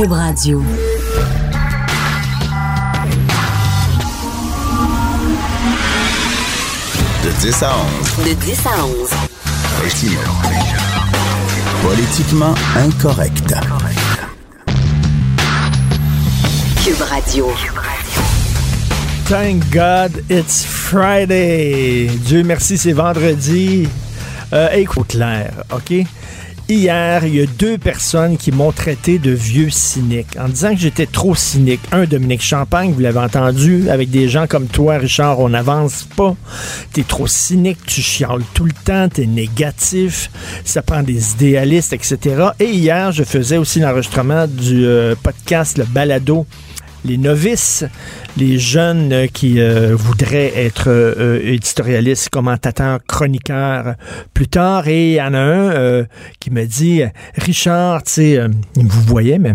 Cube Radio. De 10 à 11. De 10 à 11. Richelieu. Politiquement incorrect. Cube Radio. Thank God it's Friday. Dieu merci, c'est vendredi. Euh, écoute, clair, OK? Hier, il y a deux personnes qui m'ont traité de vieux cynique en disant que j'étais trop cynique. Un, Dominique Champagne, vous l'avez entendu, avec des gens comme toi, Richard, on n'avance pas. T'es trop cynique, tu chiales tout le temps, t'es négatif, ça prend des idéalistes, etc. Et hier, je faisais aussi l'enregistrement du euh, podcast Le Balado les novices, les jeunes euh, qui euh, voudraient être euh, éditorialistes, commentateurs, chroniqueurs plus tard. Et il y en a un euh, qui me dit, Richard, tu sais, euh, vous voyait, mais...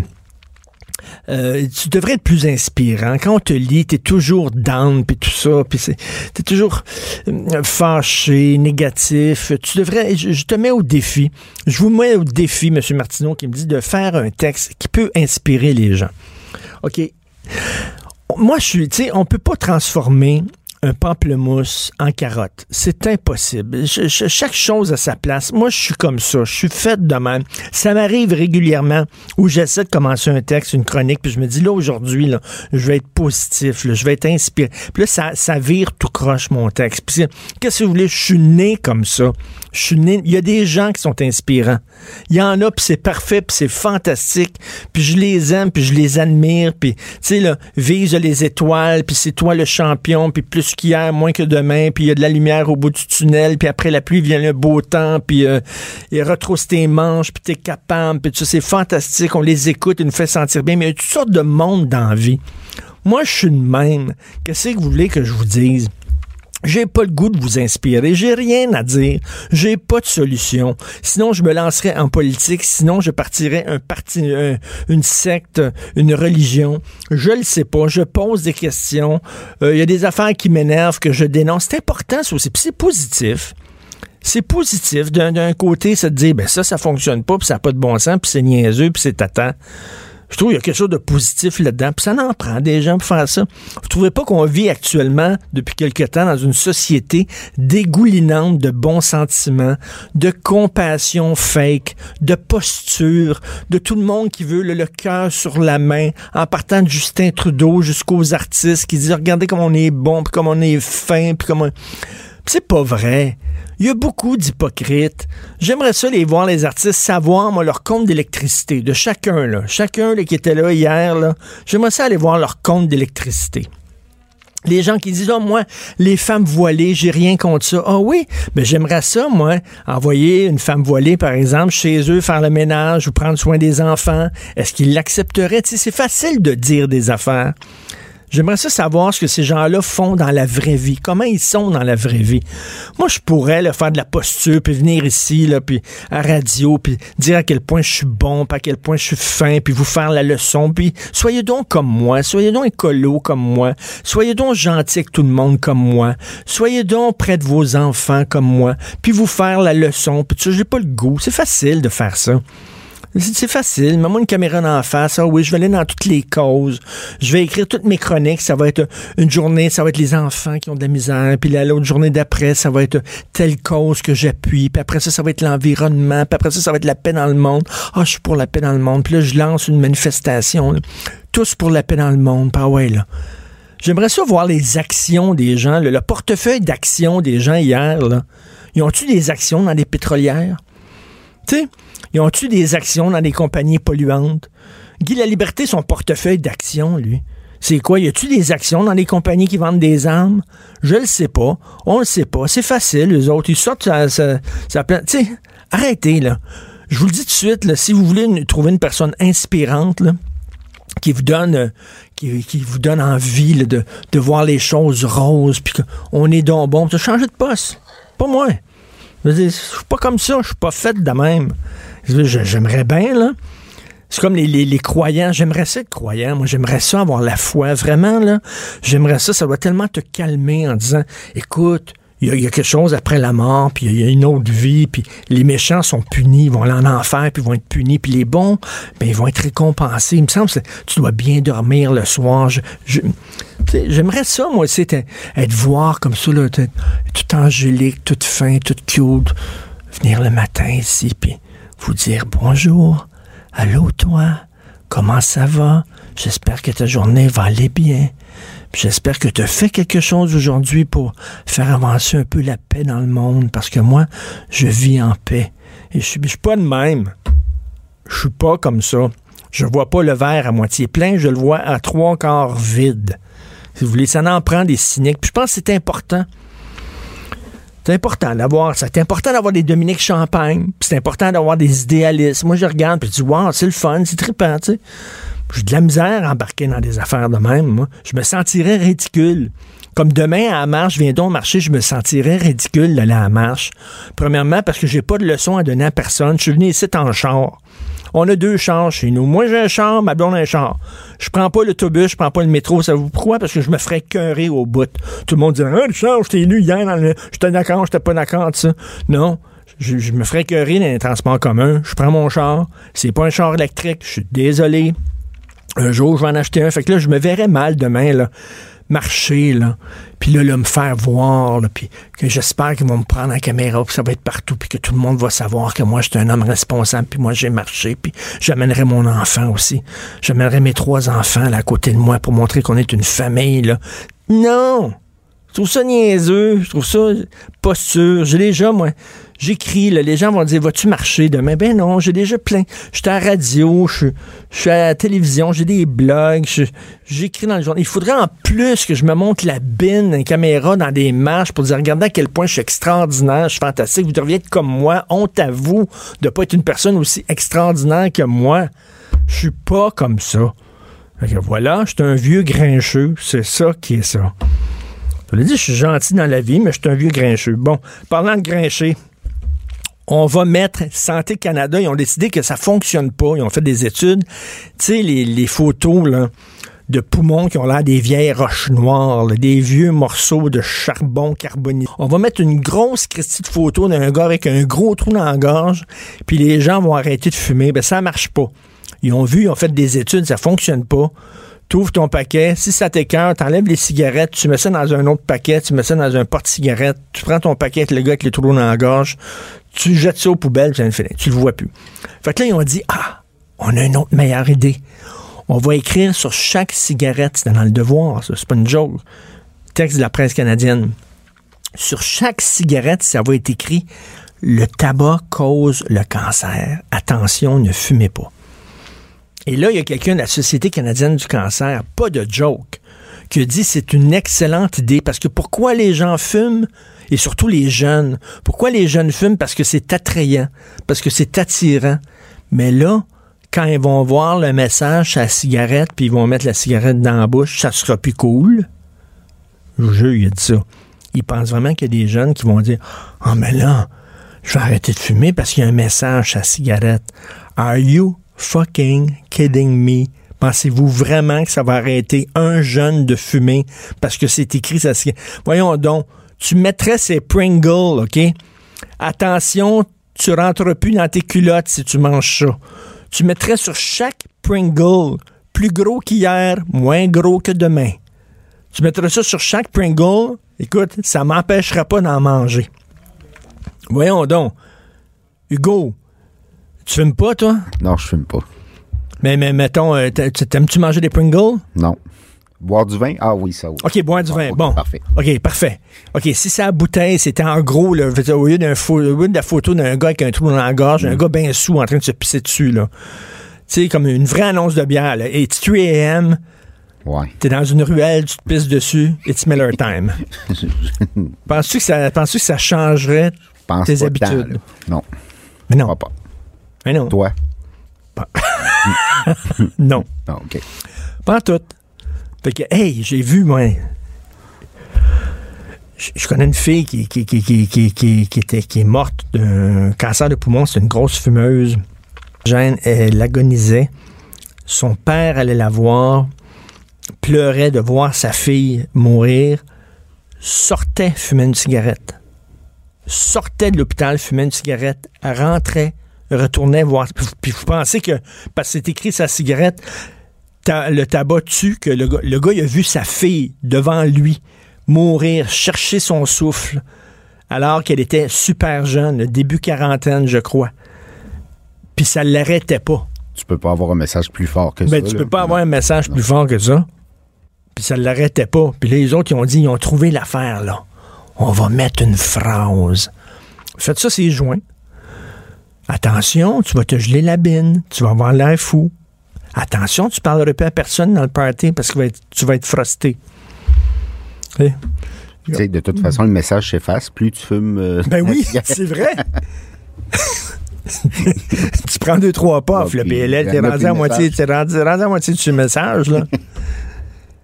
euh, tu devrais être plus inspirant. Quand on te lit, t'es toujours down, puis tout ça, puis t'es toujours euh, fâché, négatif. Tu devrais, je, je te mets au défi. Je vous mets au défi, M. Martineau, qui me dit de faire un texte qui peut inspirer les gens. OK. Moi, je suis, tu sais, on peut pas transformer un pamplemousse en carotte. C'est impossible. Chaque chose à sa place. Moi, je suis comme ça. Je suis faite de même. Ça m'arrive régulièrement où j'essaie de commencer un texte, une chronique, puis je me dis, là, aujourd'hui, je vais être positif, je vais être inspiré. Puis là, ça, ça vire tout croche, mon texte. Puis qu'est-ce que vous voulez? Je suis né comme ça. Je suis né. Il y a des gens qui sont inspirants. Il y en a, puis c'est parfait, puis c'est fantastique. Puis je les aime, puis je les admire. Puis, tu sais, là, vise les étoiles, puis c'est toi le champion, puis plus qu'hier, moins que demain, puis il y a de la lumière au bout du tunnel, puis après la pluie vient le beau temps, puis euh, il retrousse tes manches, puis t'es capable, puis tout ça, c'est fantastique. On les écoute, ils nous fait sentir bien, mais il y a toutes sortes de monde dans la vie. Moi, je suis de même. Qu'est-ce que vous voulez que je vous dise? J'ai pas le goût de vous inspirer. J'ai rien à dire. J'ai pas de solution. Sinon, je me lancerais en politique. Sinon, je partirais un parti, un- une secte, une religion. Je le sais pas. Je pose des questions. Euh, Il y a des affaires qui m'énervent, que je dénonce. C'est important, ça aussi. C'est positif. C'est positif. D'un côté, c'est de dire, ben ça, ça fonctionne pas, puis ça n'a pas de bon sens, puis c'est niaiseux, puis c'est tâtant. Je trouve qu'il y a quelque chose de positif là-dedans. Puis ça en prend des gens pour faire ça. Vous trouvez pas qu'on vit actuellement, depuis quelque temps, dans une société dégoulinante de bons sentiments, de compassion fake, de posture, de tout le monde qui veut le, cœur sur la main, en partant de Justin Trudeau jusqu'aux artistes qui disent regardez comme on est bon, puis comme on est fin, puis comme on... C'est pas vrai. Il y a beaucoup d'hypocrites. J'aimerais ça les voir, les artistes, savoir, moi, leur compte d'électricité, de chacun, là. Chacun là, qui était là hier, là. J'aimerais ça aller voir leur compte d'électricité. Les gens qui disent, oh, moi, les femmes voilées, j'ai rien contre ça. Ah oui, mais j'aimerais ça, moi, envoyer une femme voilée, par exemple, chez eux, faire le ménage ou prendre soin des enfants. Est-ce qu'ils l'accepteraient? C'est facile de dire des affaires. J'aimerais ça savoir ce que ces gens-là font dans la vraie vie. Comment ils sont dans la vraie vie. Moi, je pourrais faire de la posture, puis venir ici, puis à radio, puis dire à quel point je suis bon, puis à quel point je suis fin, puis vous faire la leçon. Puis soyez donc comme moi, soyez donc écolo comme moi, soyez donc gentil avec tout le monde comme moi, soyez donc près de vos enfants comme moi, puis vous faire la leçon. Puis sais, j'ai pas le goût. C'est facile de faire ça. C'est facile. Mets-moi une caméra dans la face. Ah oui, je vais aller dans toutes les causes. Je vais écrire toutes mes chroniques. Ça va être une journée, ça va être les enfants qui ont de la misère. Puis la- l'autre journée d'après, ça va être telle cause que j'appuie. Puis après ça, ça va être l'environnement. Puis après ça, ça va être la paix dans le monde. Ah, je suis pour la paix dans le monde. Puis là, je lance une manifestation. là. Tous pour la paix dans le monde. Puis ah ouais, là. J'aimerais ça voir les actions des gens, là, le portefeuille d'action des gens hier. Là. Ils ont-tu des actions dans des pétrolières? Tu sais, ils ont-tu des actions dans des compagnies polluantes? Guy La Liberté, son portefeuille d'action, lui. C'est quoi? Y a-tu des actions dans des compagnies qui vendent des armes? Je le sais pas. On le sait pas. C'est facile, les autres. Ils sortent ça, ça, ça Tu sais, arrêtez, là. Je vous le dis tout de suite, là, si vous voulez trouver une personne inspirante, là, qui vous donne qui, vous donne envie là, de, de voir les choses roses puis qu'on est donc bon, changez de poste. Pas moi. Je je suis pas comme ça, je suis pas faite de même. J'aimerais bien, là. C'est comme les, les- croyants. J'aimerais ça être croyant. Moi, j'aimerais ça avoir la foi. Vraiment, là. J'aimerais ça. Ça doit tellement te calmer en disant, écoute, il y, a, quelque chose après la mort, puis il y a une autre vie, puis les méchants sont punis, ils vont aller en enfer, puis ils vont être punis, puis les bons, ben, ils vont être récompensés. Il me semble que tu dois bien dormir le soir. J'aimerais ça, moi aussi, être, voir comme ça, là, tout angélique, tout fin, tout cute, venir le matin ici, puis vous dire bonjour, allô toi, comment ça va? J'espère que ta journée va aller bien. J'espère que tu as fait quelque chose aujourd'hui pour faire avancer un peu la paix dans le monde, parce que moi, je vis en paix. Et je suis pas de même. Je suis pas comme ça. Je vois pas le verre à moitié plein, je le vois à trois quarts vide. Si vous voulez, ça en prend des cyniques. Puis je pense que c'est important. C'est important d'avoir, c'est important d'avoir des Dominique Champagne, c'est important d'avoir des idéalistes. Moi, je regarde, puis je dis, wow, c'est le fun, c'est trippant, tu sais. J'ai de la misère à embarquer dans des affaires de même, moi. Je me sentirais ridicule. Comme demain, à la marche, viens donc marcher, je me sentirais ridicule d'aller à la marche. Premièrement, parce que j'ai pas de leçon à donner à personne. Je suis venu ici en char. On a deux chars chez nous. Moi, j'ai un char, ma blonde a un char. Je prends pas l'autobus, je prends pas le métro. Savez-vous pourquoi? Parce que je me ferais cœurer au bout. Tout le monde dirait, ah, Richard, je t'ai lu hier dans le... J'étais d'accord, j'étais pas d'accord ça. Non. Je, je me ferais cœurer dans les transports communs. Je prends mon char. C'est pas un char électrique. Je suis désolé. Un jour, je vais en acheter un. Fait que là, je me verrais mal demain, là, marcher, là. Puis là, me faire voir, là. Puis que j'espère qu'ils vont me prendre en caméra, puis ça va être partout, puis que tout le monde va savoir que moi, je un homme responsable, puis moi, j'ai marché, puis j'amènerai mon enfant aussi. J'amènerai mes trois enfants, là, à côté de moi, pour montrer qu'on est une famille, là. Non! Je trouve ça niaiseux, je trouve ça pas sûr. J'ai déjà, moi, j'écris, les gens vont dire, vas-tu marcher demain? Ben non, j'ai déjà plein. Je suis à la radio, je suis à la télévision, j'ai des blogs, j'écris dans le journal. Il faudrait en plus que je me montre la bine, une caméra dans des marches pour dire, regardez à quel point je suis extraordinaire, je suis fantastique, vous devriez être comme moi. Honte à vous de pas être une personne aussi extraordinaire que moi. Je suis pas comme ça. Voilà, je suis un vieux grincheux, c'est ça qui est ça. Je l'ai dit, je suis gentil dans la vie, mais je suis un vieux grincheux. Bon, parlant de grincher, on va mettre Santé Canada. Ils ont décidé que ça fonctionne pas. Ils ont fait des études. Tu sais, les, photos de poumons qui ont l'air des vieilles roches noires, des vieux morceaux de charbon carbonisé. On va mettre une grosse christie de photo d'un gars avec un gros trou dans la gorge, puis les gens vont arrêter de fumer. Ben, ça marche pas. Ils ont vu, ils ont fait des études, ça fonctionne pas. Tu ouvres ton paquet, si ça t'écœure, t'enlèves les cigarettes, tu mets ça dans un autre paquet, tu mets ça dans un porte-cigarette, tu prends ton paquet avec le gars avec les trous dans la gorge, tu jettes ça aux poubelles. Tu le vois plus. Fait que là, ils ont dit, ah, on a une autre meilleure idée. On va écrire sur chaque cigarette, c'est dans le devoir, ça, c'est pas une joke. Texte de la presse canadienne. Sur chaque cigarette, ça va être écrit le tabac cause le cancer. Attention, ne fumez pas. Et là, il y a quelqu'un de la Société canadienne du cancer, pas de joke, qui a dit c'est une excellente idée parce que pourquoi les gens fument? Et surtout les jeunes Pourquoi les jeunes fument? Parce que c'est attrayant, parce que c'est attirant. Mais là, quand ils vont voir le message sur la cigarette puis ils vont mettre la cigarette dans la bouche, ça sera plus cool. Je vous jure, il a dit ça. Il pense vraiment qu'il y a des jeunes qui vont dire Ah, mais là, je vais arrêter de fumer parce qu'il y a un message sur la cigarette. Are you fucking kidding me? Pensez-vous vraiment que ça va arrêter un jeune de fumer parce que c'est écrit ça? Voyons donc, tu mettrais ces Pringles, OK? Attention, tu rentres plus dans tes culottes si tu manges ça. Tu mettrais sur chaque Pringle, plus gros qu'hier, moins gros que demain. Tu mettrais ça sur chaque Pringle, écoute, ça m'empêchera pas d'en manger. Voyons donc. Hugo, tu fumes pas, toi? Non, je fume pas. Mais, mais mettons, euh, t'a- t'aimes-tu manger des Pringles? Non. Boire du vin? Ah oui, ça oui. OK, boire du vin. ok, bon. Parfait. OK, parfait. OK, si c'est la bouteille, c'était en gros, là, au lieu, de la photo d'un gars avec un trou dans la gorge, un gars bien sous en train de se pisser dessus, là. Tu sais, comme une vraie annonce de bière, là. It's 3 a.m., Ouais. t'es dans une ruelle, tu te pisses dessus, it's Miller time. Penses-tu que, ça- penses-tu que ça changerait Pense tes pas habitudes? non, Mais non, pas. mais non, Toi? non. Non, OK. Pas en tout. Fait que, hey, j'ai vu, moi. Je, connais une fille qui, qui, qui, qui, qui, était, qui est morte d'un cancer de poumon. C'est une grosse fumeuse. Jeanne, elle agonisait. Son père allait la voir, pleurait de voir sa fille mourir. sortait fumer une cigarette. Sortait de l'hôpital, fumait une cigarette, rentrait, retournait voir. Puis vous pensez que, parce que c'est écrit sa cigarette, ta- le tabac tue, que le gars, le gars, il a vu sa fille devant lui mourir, chercher son souffle, alors qu'elle était super jeune, début quarantaine, je crois. Puis ça l'arrêtait pas. Tu peux pas avoir un message plus fort que Ben, ça. tu là. peux pas avoir un message plus fort que ça. Puis ça l'arrêtait pas. Puis les autres, ils ont dit, ils ont trouvé l'affaire, là. On va mettre une phrase. Faites ça, c'est joint. Attention, tu vas te geler la bine. Tu vas avoir l'air fou. Attention, tu parleras pas à personne dans le party parce que tu vas être frosté. Eh, Tu sais, de toute façon, le message s'efface. Plus tu fumes. euh, Ben oui, c'est vrai. tu prends deux, trois puffs, le puis PLL, t'es rendu plus à moitié, t'es rendu, rendu à moitié de ce message, là.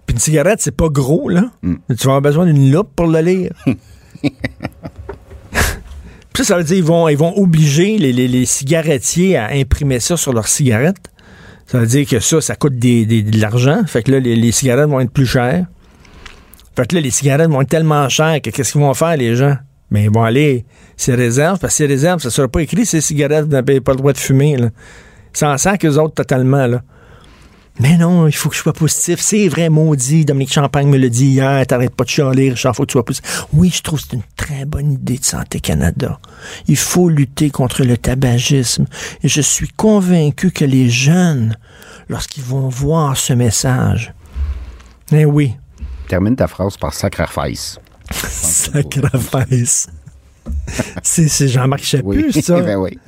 Puis une cigarette, c'est pas gros, là. Mm. Tu vas avoir besoin d'une loupe pour le lire. Puis ça, ça veut dire qu'ils vont, ils vont obliger les, les- les cigarettiers à imprimer ça sur leurs cigarettes. Ça veut dire que ça, ça coûte de l'argent. Fait que là, les, cigarettes vont être plus chères. Fait que là, les cigarettes vont être tellement chères que qu'est-ce qu'ils vont faire, les gens? Mais ils vont aller, c'est réserve, parce que c'est réserve, ça sera pas écrit, ces cigarettes, vous n'avez pas le droit de fumer, là. Ça en sent qu'eux autres totalement, là. Mais non, il faut que je sois positif. C'est vrai, maudit. Dominique Champagne me l'a dit hier. T'arrêtes pas de chialer, Richard, faut que tu sois positif. Oui, je trouve que c'est une très bonne idée de Santé Canada. Il faut lutter contre le tabagisme. Et je suis convaincu que les jeunes, lorsqu'ils vont voir ce message, eh oui, Termine ta phrase par sacrifice. sacrifice. c'est Jean-Marc Chaput, Oui. ça. ben oui.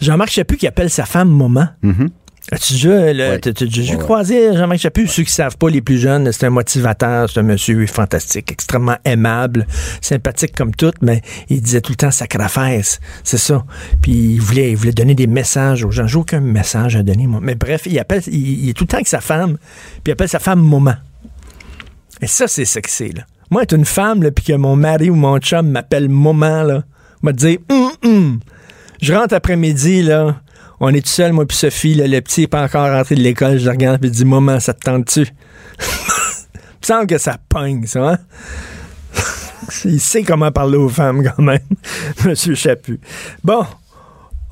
Jean-Marc Chaput qui appelle sa femme maman. Mhm. As-tu déjà, le- Ouais. t'as- t'as déjà Ouais, ouais. croisé Jean-Marc Chaput? Ceux qui savent pas, les plus jeunes, c'est un motivateur, c'est un monsieur fantastique, extrêmement aimable, sympathique comme tout, mais il disait tout le temps sacrifice. C'est ça. Puis il voulait, il voulait donner des messages aux gens. J'ai aucun message à donner, moi. Mais bref, il appelle, il, il est tout le temps avec sa femme, puis il appelle sa femme maman. Et ça, c'est sexy, là. Moi, être une femme, là, puis que mon mari ou mon chum m'appelle maman, là, m'a dit, hum, hum. Je rentre après-midi, là. On est tout seul, moi puis Sophie, le petit n'est pas encore rentré de l'école. Je regarde et dis Maman, ça te tente-tu? Il me semble que ça pogne, ça, hein? Il sait comment parler aux femmes, quand même, Monsieur Chaput. Bon.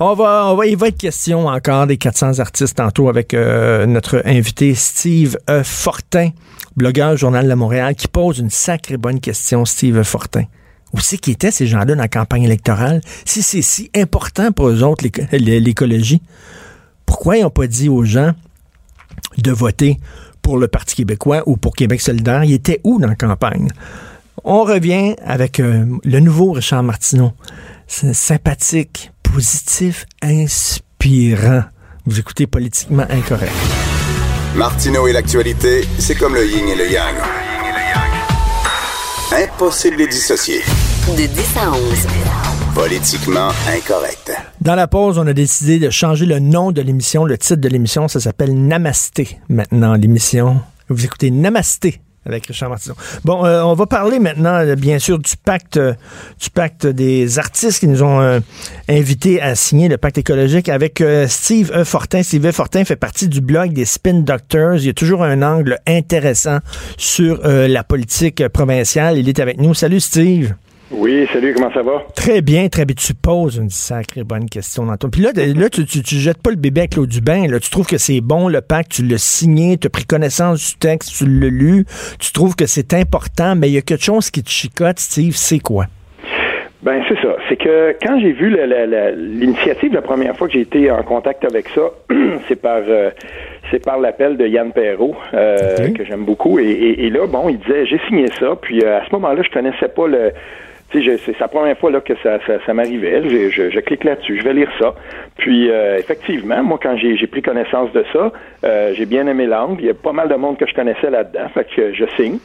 On va, on va, il va être question encore des 400 artistes tantôt avec euh, notre invité Steve E. Fortin, blogueur Journal de Montréal, qui pose une sacrée bonne question, Steve. Fortin. Où c'est qu'ils étaient ces gens-là dans la campagne électorale? Si c'est si important pour eux autres, l'éco- l'écologie, pourquoi ils n'ont pas dit aux gens de voter pour le Parti québécois ou pour Québec solidaire? Ils étaient où dans la campagne? On revient avec euh, le nouveau Richard Martineau. C'est sympathique, positif, inspirant. Vous écoutez Politiquement Incorrect. Martineau et l'actualité, c'est comme le yin et le yang. Impossible de les dissocier. De 10 à 11. Politiquement incorrect. Dans la pause, on a décidé de changer le nom de l'émission. Le titre de l'émission, ça s'appelle Namasté. Maintenant, l'émission. Vous écoutez Namasté avec Richard. Bon, euh, on va parler maintenant, euh, bien sûr, du pacte, euh, du pacte des artistes qui nous ont invités à signer le pacte écologique avec Steve E. Fortin. Steve E. Fortin fait partie du blog des Spin Doctors. Il y a toujours un angle intéressant sur la politique provinciale. Il est avec nous. Salut, Steve. Oui, salut, comment ça va? Très bien, très bien. Tu poses une sacrée bonne question ton. Puis là, là tu, tu, tu jettes pas le bébé avec l'eau du bain. Là. Tu trouves que c'est bon, le pacte, tu l'as signé, tu as pris connaissance du texte, tu l'as lu, tu trouves que c'est important, mais il y a quelque chose qui te chicote, Steve, c'est quoi? Ben c'est ça. C'est que quand j'ai vu l'initiative la première fois que j'ai été en contact avec ça, c'est par euh, c'est par l'appel de Yann Perrault euh, que j'aime beaucoup. Et, et- et là, bon, il disait j'ai signé ça. Puis euh, à ce moment-là, je connaissais pas le. C'est la première fois là que ça, ça, ça m'arrivait. Je, je, je clique là-dessus, je vais lire ça. Puis euh, effectivement, moi quand j'ai pris connaissance de ça, euh, j'ai bien aimé l'angle. Il y a pas mal de monde que je connaissais là-dedans, fait que je signe.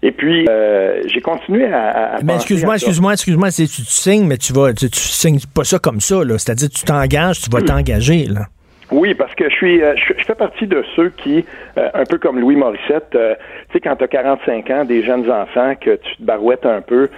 Et puis euh, j'ai continué à, à- Mais excuse-moi, excuse-moi, excuse-moi, c'est- tu, tu signes, mais tu vas, tu, tu signes pas ça comme ça, là. C'est-à-dire, tu t'engages, tu vas t'engager, là. Oui, parce que je suis, euh, je, fais partie de ceux qui, euh, un peu comme Louis Morissette, euh, tu sais, quand tu as 45 ans, des jeunes enfants, que tu te barouettes un peu.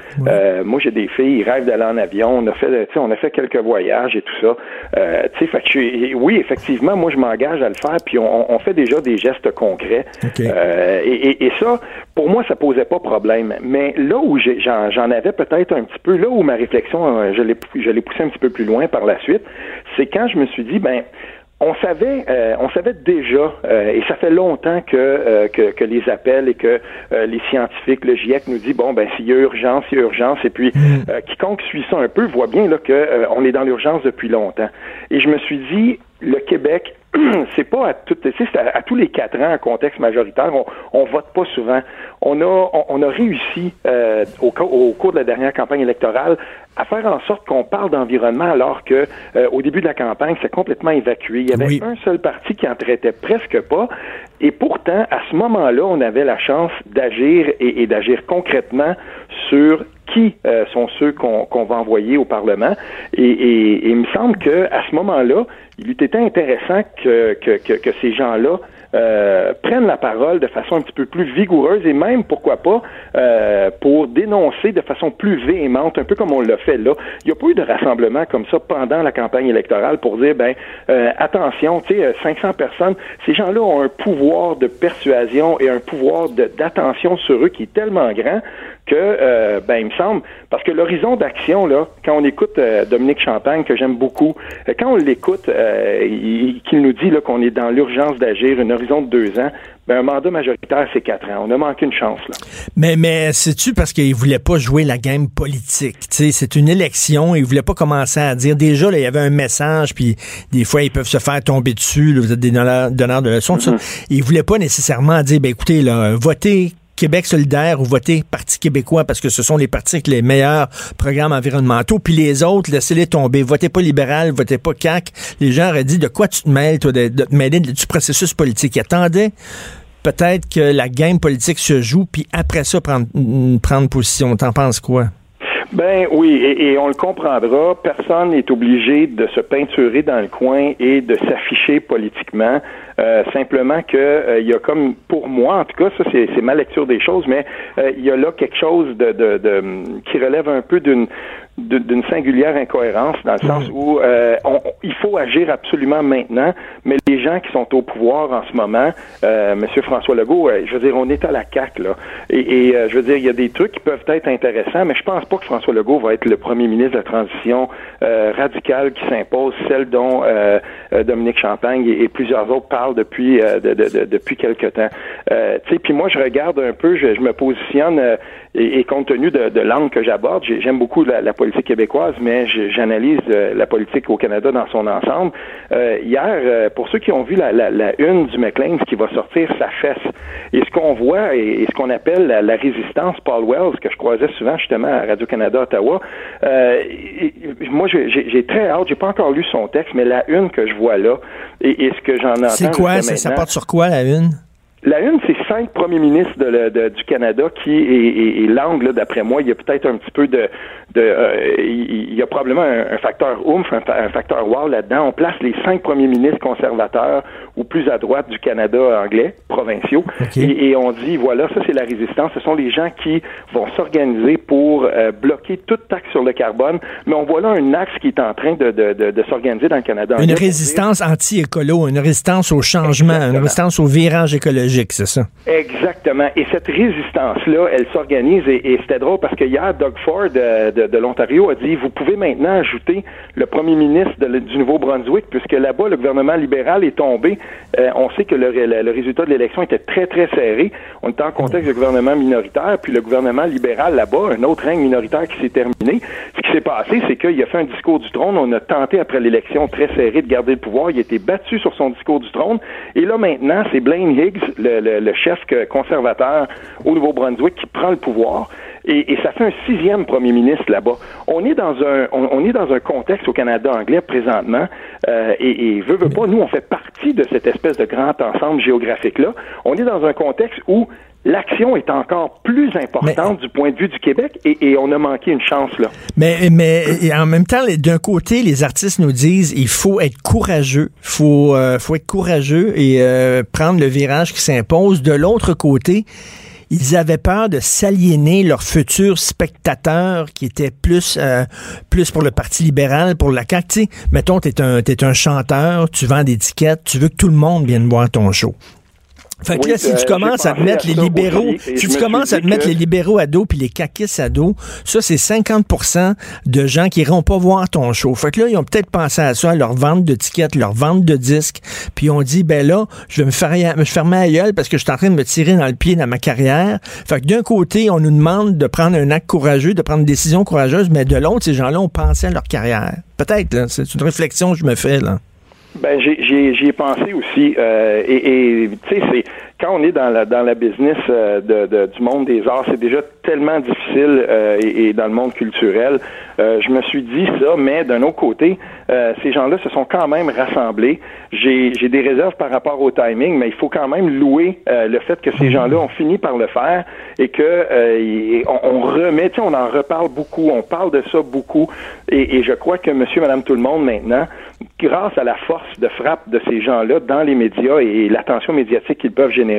moi, j'ai des filles, ils rêvent d'aller en avion. On a fait, tu sais, on a fait quelques voyages et tout ça. tu sais, fait que je suis, oui, effectivement, moi, je m'engage à le faire, puis on, on, fait déjà des gestes concrets. Et, et, ça, pour moi, ça posait pas problème. Mais là où j'en avais peut-être un petit peu, là où ma réflexion, je l'ai, je l'ai poussé un petit peu plus loin par la suite, c'est quand je me suis dit, ben on savait, euh, on savait déjà, euh, et ça fait longtemps que, euh, que, que, les appels et que les scientifiques, le GIEC nous dit bon ben s'il y a urgence, il y a urgence, et puis mm. quiconque suit ça un peu voit bien là que on est dans l'urgence depuis longtemps. Et je me suis dit le Québec c'est pas à toutes, c'est à, tous les quatre ans un contexte majoritaire. On, on vote pas souvent. On a, on, a réussi euh, au, au, cours de la dernière campagne électorale à faire en sorte qu'on parle d'environnement alors que euh, au début de la campagne, c'est complètement évacué. Il y avait un seul parti qui en traitait presque pas. Et pourtant, à ce moment-là, on avait la chance d'agir et, et d'agir concrètement sur qui euh, sont ceux qu'on va envoyer au Parlement. Et, il me semble que à ce moment-là, il eût été intéressant que, que, que ces gens-là euh, prennent la parole de façon un petit peu plus vigoureuse et même, pourquoi pas, euh, pour dénoncer de façon plus véhémente, un peu comme on l'a fait là. Il n'y a pas eu de rassemblement comme ça pendant la campagne électorale pour dire, ben, euh, attention, tu sais, 500 personnes, ces gens-là ont un pouvoir de persuasion et un pouvoir d'attention sur eux qui est tellement grand que, euh, ben, il me semble, parce que l'horizon d'action, là, quand on écoute euh, Dominique Champagne, que j'aime beaucoup, euh, quand on l'écoute, qu'il nous dit qu'on est dans l'urgence d'agir, une horizon de deux ans, ben, un mandat majoritaire, c'est quatre ans. On a manqué une chance, là. Mais, mais c'est-tu parce qu'il voulait pas jouer la game politique? C'est une élection, il voulait pas commencer à dire, déjà, là, il y avait un message, puis des fois, ils peuvent se faire tomber dessus, vous êtes des donneurs, de leçons, mm Il voulait pas nécessairement dire, ben, écoutez, là, votez Québec solidaire ou voter Parti québécois parce que ce sont les partis avec les meilleurs programmes environnementaux, puis les autres, laissez-les tomber. Votez pas libéral, votez pas CAC. Les gens auraient dit, de quoi tu te mêles, toi, de, te mêler du processus politique? Ils attendaient peut-être que la game politique se joue, puis après ça, prendre, prendre position. T'en penses quoi? Ben oui, et, on le comprendra. Personne n'est obligé de se peinturer dans le coin et de s'afficher politiquement. Euh, simplement que euh, il y a comme pour moi, en tout cas, ça c'est ma lecture des choses, mais euh, il y a là quelque chose de, de, de qui relève un peu d'une d'une singulière incohérence dans le sens où euh, il faut agir absolument maintenant, mais les gens qui sont au pouvoir en ce moment, Monsieur François Legault, euh, je veux dire, on est à la CAQ là, et, je veux dire, il y a des trucs qui peuvent être intéressants, mais je pense pas que François Legault va être le premier ministre de la transition radicale qui s'impose, celle dont Dominique Champagne et, plusieurs autres parlent depuis de, depuis quelque temps. tu sais, puis moi je regarde un peu, je, je me positionne et, compte tenu de, l'angle que j'aborde, j'aime beaucoup la, politique québécoise, mais j'analyse euh, la politique au Canada dans son ensemble. Euh, hier, euh, pour ceux qui ont vu la, une du McLean, qui va sortir sa fesse, et ce qu'on voit et, ce qu'on appelle la, résistance Paul Wells, que je croisais souvent justement à Radio-Canada Ottawa, moi j'ai très hâte, j'ai pas encore lu son texte, mais la une que je vois là, et, ce que j'en entends... C'est quoi? Ça porte sur quoi la une? La une, c'est cinq premiers ministres de, du Canada qui est, l'angle, d'après moi. Il y a peut-être un petit peu de... de euh, il y a probablement un, facteur oomph, un, facteur wow là-dedans. On place les cinq premiers ministres conservateurs ou plus à droite du Canada anglais, provinciaux, et, on dit, voilà, ça c'est la résistance. Ce sont les gens qui vont s'organiser pour euh, bloquer toute taxe sur le carbone. Mais on voit là un axe qui est en train de, de, de, s'organiser dans le Canada Une résistance anti-écolo, une résistance au changement, une résistance au virage écologique Exactement. Et cette résistance-là, elle s'organise et, c'était drôle parce que hier, Doug Ford euh, de, l'Ontario a dit vous pouvez maintenant ajouter le premier ministre du Nouveau-Brunswick puisque là-bas, le gouvernement libéral est tombé. Euh, on sait que le, résultat de l'élection était très, très serré. On était en contexte de gouvernement minoritaire, puis le gouvernement libéral là-bas, un autre règne minoritaire qui s'est terminé. Ce qui s'est passé, c'est qu'il a fait un discours du trône. On a tenté, après l'élection très serrée, de garder le pouvoir. Il a été battu sur son discours du trône. Et là, maintenant, c'est Blaine Higgs, le, chef conservateur au Nouveau-Brunswick qui prend le pouvoir. Et, ça fait un sixième premier ministre là-bas. On est dans un on, est dans un contexte au Canada anglais présentement euh, et, et veut, veut pas, nous on fait partie de cette espèce de grand ensemble géographique là. On est dans un contexte où l'action est encore plus importante du point de vue du Québec et, on a manqué une chance là. Mais, mais en même temps, d'un côté, les artistes nous disent il faut être courageux, faut euh, faut être courageux et euh, prendre le virage qui s'impose. De l'autre côté, ils avaient peur de s'aliéner leurs futurs spectateurs qui étaient plus euh, plus pour le Parti libéral, pour la CAQ. Tu sais, mettons, t'es un, es un chanteur, tu vends des tickets, tu veux que tout le monde vienne voir ton show. Fait que là, si tu commences à te mettre les libéraux, si tu commences à te mettre les libéraux à dos puis les caquistes à dos, ça, c'est 50% de gens qui iront pas voir ton show. Fait que là, ils ont peut-être pensé à ça, à leur vente de tickets, leur vente de disques, puis on dit, ben là, je vais me, faire, me fermer à gueule parce que je suis en train de me tirer dans le pied dans ma carrière. Fait que d'un côté, on nous demande de prendre un acte courageux, de prendre une décision courageuse, mais de l'autre, ces gens-là ont pensé à leur carrière. Peut-être, là, c'est une réflexion que je me fais, là. Ben, j'y ai pensé aussi. Euh, et, et tu sais, c'est quand on est dans la dans la business euh, de, de, du monde des arts, c'est déjà tellement difficile euh, et, dans le monde culturel. Euh, je me suis dit ça, mais d'un autre côté, ces gens-là se sont quand même rassemblés. J'ai des réserves par rapport au timing, mais il faut quand même louer le fait que ces gens-là ont fini par le faire et que on, on, remet, on en reparle beaucoup, on parle de ça beaucoup, et, et je crois que Monsieur, Madame, tout le monde maintenant, grâce à la force de frappe de ces gens-là dans les médias et l'attention médiatique qu'ils peuvent générer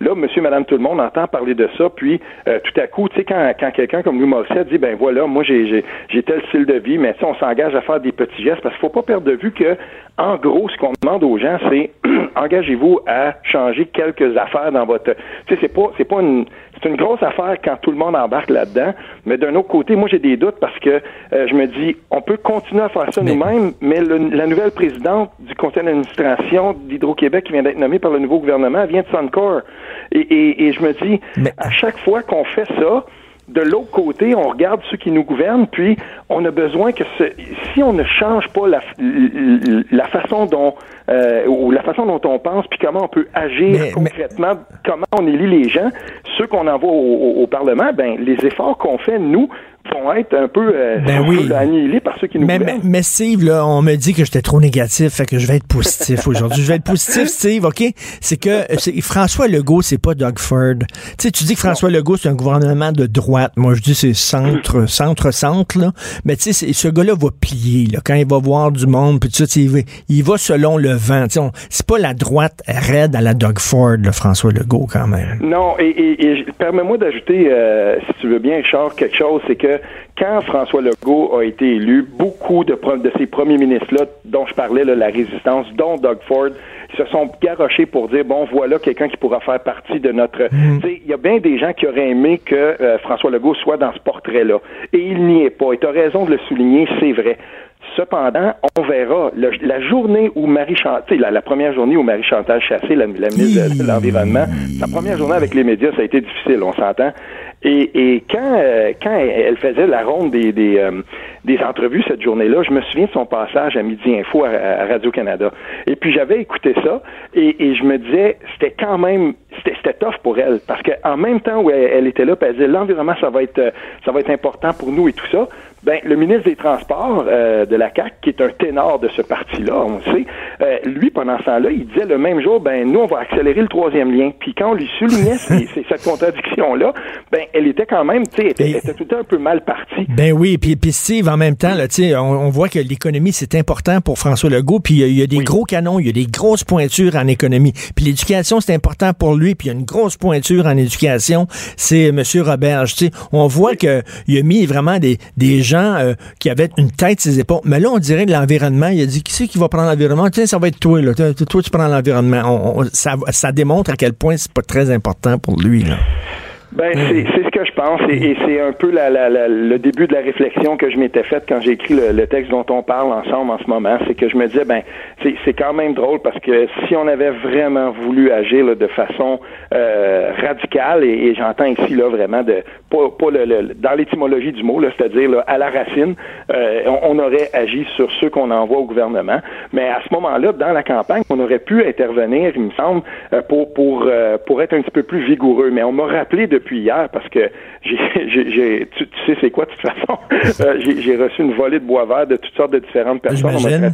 Là, monsieur, madame, tout le monde entend parler de ça, puis euh, tout à coup, tu sais, quand, quelqu'un comme Louis Morissette dit, ben voilà, moi, j'ai tel style de vie, mais si on s'engage à faire des petits gestes, parce qu'il faut pas perdre de vue que, en gros, ce qu'on demande aux gens, c'est engagez-vous à changer quelques affaires dans votre... Tu sais, c'est pas, c'est pas une c'est une grosse affaire quand tout le monde embarque là-dedans. Mais d'un autre côté, moi, j'ai des doutes parce que euh, je me dis, on peut continuer à faire ça nous-mêmes, mais la nouvelle présidente du conseil d'administration d'Hydro-Québec qui vient d'être nommée par le nouveau gouvernement vient de Suncor. Et, et, je me dis, à chaque fois qu'on fait ça, de l'autre côté, on regarde ceux qui nous gouvernent, puis on a besoin que ce, si on ne change pas la, la façon dont euh, ou la façon dont on pense, puis comment on peut agir concrètement, comment on élit les gens, ceux qu'on envoie au, au, Parlement, ben les efforts qu'on fait nous vont être un peu, euh, ben oui. annihilés par ceux qui nous mais, mais, mais, Steve, là, on me dit que j'étais trop négatif, fait que je vais être positif aujourd'hui. Je vais être positif, Steve, OK? C'est que François Legault, c'est pas Doug Ford. Tu sais, tu dis que François Legault, c'est un gouvernement de droite. Moi, je dis c'est centre, centre, centre, là. Mais tu sais, ce gars-là va plier, là, quand il va voir du monde, puis tout ça, il va, il va selon le vent. C'est pas la droite raide à la Doug Ford, François Legault, quand même. Non, et, et, et permets-moi d'ajouter, euh, si tu veux bien, Charles, quelque chose, c'est que quand François Legault a été élu, beaucoup de, de ces premiers ministres-là, dont je parlais, la résistance, dont Doug Ford, se sont garochés pour dire bon voilà quelqu'un qui pourra faire partie de notre mhm. il y a bien des gens qui auraient aimé que euh, François Legault soit dans ce portrait là et il n'y est pas. Et tu as raison de le souligner c'est vrai. Cependant, on verra. La journée où Marie Chantal, la, la, première journée où Marie Chantal Chassé, la, ministre de, l'Environnement, sa première journée avec les médias, ça a été difficile, on s'entend. Et, et quand, euh, quand elle faisait la ronde des, des, euh, des entrevues cette journée-là, je me souviens de son passage à Midi Info à, Radio-Canada. Et puis j'avais écouté ça et, et je me disais, c'était quand même, c'était tough pour elle parce qu'en même temps où elle, était là, elle disait l'environnement ça va être ça va être important pour nous et tout ça. Ben, le ministre des Transports euh, de la CAC, qui est un ténor de ce parti-là, on le sait, euh, lui, pendant ce temps-là, il disait le même jour, ben, nous, on va accélérer le troisième lien. Puis quand on lui soulignait cette contradiction-là, ben, elle était quand même, tu sais, elle, était tout un peu mal partie. Ben oui, puis, puis Steve, en même temps, là, tu sais, on, voit que l'économie, c'est important pour François Legault, puis il y, a des gros canons, il y a des grosses pointures en économie. Puis l'éducation, c'est important pour lui, puis il y a une grosse pointure en éducation, c'est M. Roberge, tu sais. On voit que qu'il a mis vraiment des, des gens euh, qui avaient une tête ses épaules. Mais là, on dirait que l'environnement, il a dit, qui c'est qui va prendre l'environnement? Ça va être toi, là. Toi, tu prends l'environnement. ça, ça démontre à quel point c'est pas très important pour lui, là. Ben, c'est ce que je pense et, c'est un peu la, la, le début de la réflexion que je m'étais faite quand j'ai écrit le, texte dont on parle ensemble en ce moment. C'est que je me disais, ben, c'est quand même drôle parce que si on avait vraiment voulu agir de façon euh, radicale, et, j'entends ici là vraiment de pas, le, dans l'étymologie du mot, c'est-à-dire à la racine, euh, on, aurait agi sur ceux qu'on envoie au gouvernement. Mais à ce moment-là, dans la campagne, on aurait pu intervenir, il me semble, euh, pour pour pour être un petit peu plus vigoureux. Mais on m'a rappelé de depuis hier parce que que j'ai, tu, tu sais c'est quoi de toute façon? Euh, j'ai, reçu une volée de bois vert de toutes sortes de différentes personnes.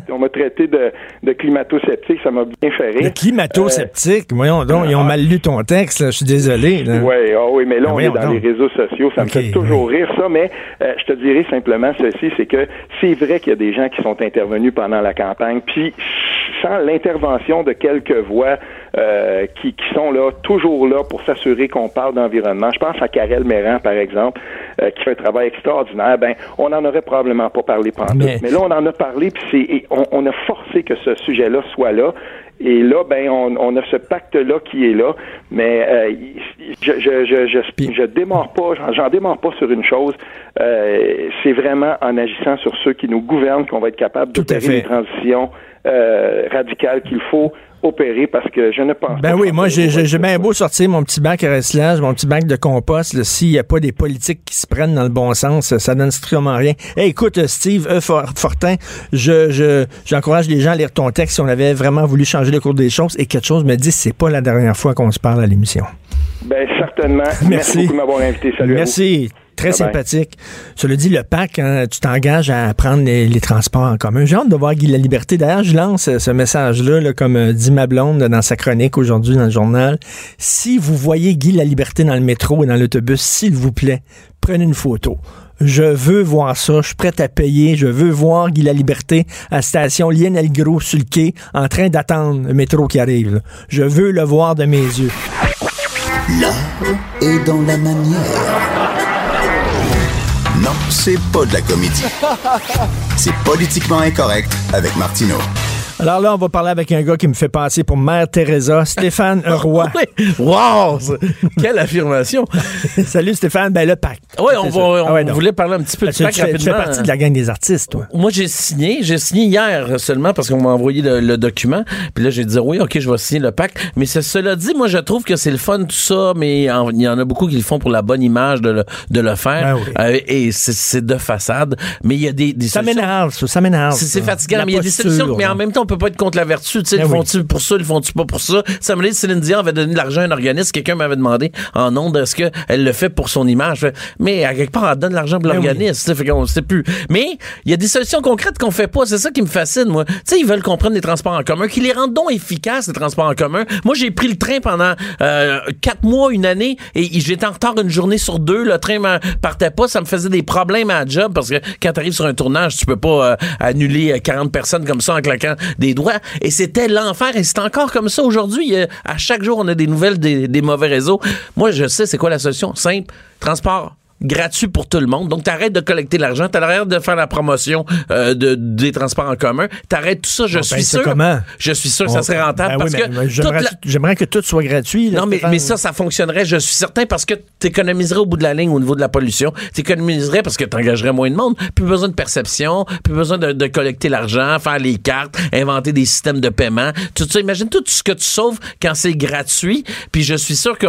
On m'a, traité, de, de climato-sceptique, ça m'a bien fait Le rire. climato-sceptique, voyons donc, ils ont mal lu ton texte, là, je suis désolé. Oui, ah oui, mais là, Ben on est dans donc. les réseaux sociaux. Ça me fait toujours rire, ça. Mais euh, je te dirais simplement ceci, c'est que c'est vrai qu'il y a des gens qui sont intervenus pendant la campagne, puis sans l'intervention de quelques voix euh, qui, qui sont là, toujours là pour s'assurer qu'on parle d'environnement. Je pense à Karel Méran, par exemple, euh, qui fait un travail extraordinaire. Ben, on n'en aurait probablement pas parlé pendant. Mais- Mais... là, on en a parlé, puis on, on a forcé que ce sujet-là soit là. Et là, ben, on, on a ce pacte-là qui est là, mais euh, je, je, je, je, je démarre pas, j'en, démarre pas sur une chose. Euh, c'est vraiment en agissant sur ceux qui nous gouvernent qu'on va être capable d'opérer fait. les transitions euh, radicales qu'il faut opérer parce que je ne pense pas. Ben oui, moi, j'ai bien beau sortir mon petit bac à recyclage, mon petit bac de compost, s'il n'y a pas des politiques qui se prennent dans le bon sens, ça donne strictement rien. Hey, écoute, euh, Steve E. For- Fortin, je je- j'encourage les gens à lire ton texte si on avait vraiment voulu changer le cours des choses et quelque chose me dit c'est pas la dernière fois qu'on se parle à l'émission. Ben certainement. Merci. Merci beaucoup de m'avoir invité. Salut. à vous. Très Bye bye. sympathique. Cela dit, le PAC, hein, tu t'engages à prendre les, les transports en commun. J'ai hâte de voir Guy La Liberté. D'ailleurs, je lance euh, ce message-là, là, comme euh, dit ma blonde dans sa chronique aujourd'hui dans le journal. Si vous voyez Guy La Liberté dans le métro et dans l'autobus, s'il vous plaît, prenez une photo. Je veux voir ça. Je suis prêt à payer. Je veux voir Guy La Liberté à la station Lionel Gros sur le quai en train d'attendre le métro qui arrive. là. Je veux le voir de mes yeux. L'art est dans la manière. Non, c'est pas de la comédie. C'est politiquement incorrect avec Martineau. Alors là, on va parler avec un gars qui me fait passer pour Mère Teresa, Stéphane Roy. Oui. Wow! Quelle affirmation! Salut Stéphane, ben le pacte. Oui, on, va, on Ah ouais, voulait parler un petit peu du tu, pack tu fais, tu fais rapidement. partie de la gang des artistes, toi. Moi, j'ai signé. J'ai signé hier seulement parce qu'on m'a envoyé le, le document. Puis là, j'ai dit oui, ok, je vais signer le pack. Mais cela dit, moi, je trouve que c'est le fun tout ça, mais il y en a beaucoup qui le font pour la bonne image de le, de le faire. Ben oui. Euh, et c'est- de façade. Mais il y a des, des Ça solutions- m'énerve, ça, ça m'énerve. C'est fatigant, La mais il y a des solutions. Mais en même temps, on peut pas être contre la vertu. Tu sais, Ben le oui. font-tu pour ça, le font-tu pas pour ça? Ça me dit, Céline Dion avait donné de l'argent à un organisme. Quelqu'un m'avait demandé en ondes, est-ce qu'elle le fait pour son image? Mais à quelque part, elle donne de l'argent pour Ben oui. l'organisme. sais, Fait qu'on sait plus. Mais il y a des solutions concrètes qu'on fait pas. C'est ça qui me fascine, moi. Tu sais, ils veulent qu'on prenne les transports en commun, qu'ils les rendent donc efficaces, les transports en commun. Moi, j'ai pris le train pendant euh, quatre mois, une année, et j'étais en retard une journée sur deux. Le train me partait pas. Ça me faisait des problèmes à la job parce que quand tu arrives sur un tournage, tu peux pas euh, annuler euh, 40 personnes comme ça en claquant des doigts. Et c'était l'enfer. Et c'est encore comme ça aujourd'hui. Euh, À chaque jour, on a des nouvelles des, des mauvais réseaux. Moi, je sais c'est quoi la solution. Simple. Transport gratuit pour tout le monde. Donc, t'arrêtes de collecter l'argent, t'arrêtes de faire la promotion euh, de, des transports en commun, t'arrêtes tout ça. Je On suis sûr. comment? Je suis sûr que ça serait rentable Ben parce oui, que mais- j'aimerais, la- que tout soit gratuit. là, non, mais, mais ça, ça fonctionnerait, je suis certain, parce que tu économiserais au bout de la ligne au niveau de la pollution. Tu économiserais parce que tu engagerais moins de monde. Plus besoin de perception, plus besoin de, de collecter l'argent, faire les cartes, inventer des systèmes de paiement. Tout ça, imagine tout ce que tu sauves quand c'est gratuit. Puis je suis sûr que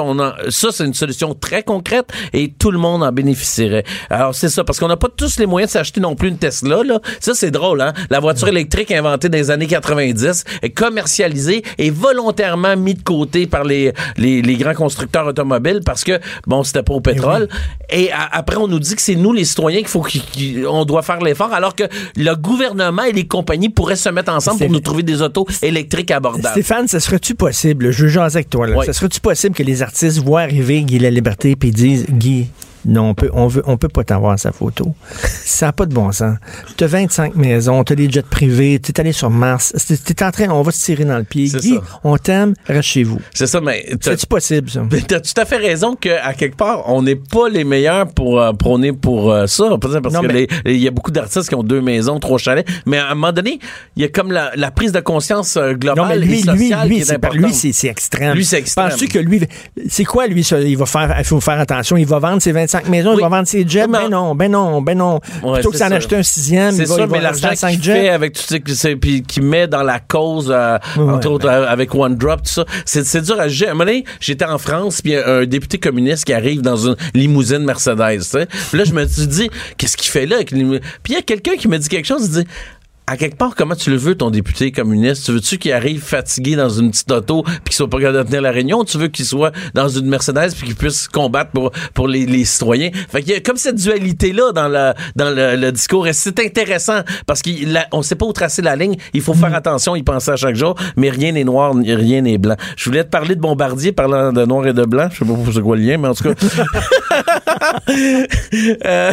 ça, c'est une solution très concrète et tout le monde en bénéficierait. Alors, c'est ça, parce qu'on n'a pas tous les moyens de s'acheter non plus une Tesla, là. Ça, c'est drôle, hein? La voiture électrique inventée dans les années 90 est commercialisée et volontairement mis de côté par les, les, les grands constructeurs automobiles parce que, bon, c'était pas au pétrole. Et a- après, on nous dit que c'est nous, les citoyens, qu'il faut qu'on doit faire l'effort, alors que le gouvernement et les compagnies pourraient se mettre ensemble pour nous trouver des autos électriques abordables. Stéphane, ça serait-tu possible, je veux jaser avec toi, là, Oui. ça serait-tu possible que les artistes voient arriver Guy La Liberté puis disent Guy, non, on peut, on veut, on peut pas t'avoir sa photo. Ça n'a pas de bon sens. T'as 25 maisons, t'as des jets privés, t'es allé sur Mars, t'es t'es en train, on va se tirer dans le pied. C'est Guy, ça. on t'aime, reste chez vous. C'est ça, mais C'est-tu possible, ça? Mais t'as tout à fait raison qu'à quelque part, on n'est pas les meilleurs pour euh, prôner pour euh, ça. Parce Non, que il y a beaucoup d'artistes qui ont deux maisons, trois chalets. Mais à un moment donné, il y a comme la, la prise de conscience euh, globale Non, mais lui, et sociale lui, qui est c'est importante. lui, c'est c'est extrême. Lui, c'est extrême. Penses-tu que lui, c'est quoi, lui, ça? Il va faire, il faut faire attention. Il va vendre ses 25 maisons, Oui. il va vendre ses jets. Ben non, ben non, ben non. Ouais, Plutôt que s'en ça. acheter un sixième, il C'est va, sûr, il va mais l'argent 5 qu'il jets. fait avec tout ce puis qu'il met dans la cause, euh, Ouais, entre autres, ben- avec One Drop, tout ça, c'est, c'est dur à juger. À un moment donné, j'étais en France, puis il y a un député communiste qui arrive dans une limousine Mercedes, tu sais. Puis là, je me suis dit, qu'est-ce qu'il fait là? Puis il y a quelqu'un qui me dit quelque chose, il dit, à quelque part, comment tu le veux, ton député communiste? Tu veux-tu qu'il arrive fatigué dans une petite auto puis qu'il soit pas capable de tenir la réunion? Tu veux qu'il soit dans une Mercedes puis qu'il puisse combattre pour, pour les, les citoyens? Fait qu'il y a comme cette dualité-là dans, le, dans le, le discours. Et c'est intéressant parce qu'on sait pas où tracer la ligne. Il faut faire attention, y penser à chaque jour, mais rien n'est noir, rien n'est blanc. Je voulais te parler de Bombardier parlant de noir et de blanc. Je sais pas pour c'est quoi le lien, mais en tout cas. Euh,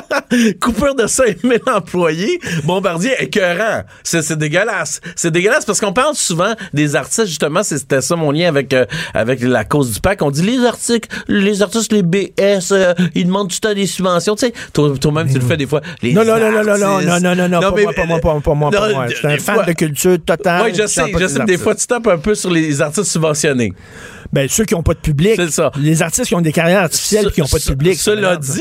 coupure de 5000 employés. Bombardier écœurant. C'est, c'est dégueulasse. C'est dégueulasse parce qu'on parle souvent des artistes, justement, c'était ça mon lien avec, euh, avec la cause du PAC. On dit les artistes, les artistes, les BS, euh, ils demandent tout le temps des subventions. Tu sais, toi, toi-même, tu le fais des fois. Les Non, non, non, non, non, non, non, non, non, non, pas mais- moi, pas moi, pas moi, pas moi, pas Non, moi. Je suis un fan fois- de culture totale. Oui, je je sais, je des sais, des fois, tu tapes un peu sur les artistes subventionnés. Ben, ceux qui n'ont pas de public. C'est ça. Les artistes qui ont des carrières artificielles et qui n'ont pas de Ce- public. Cela dit,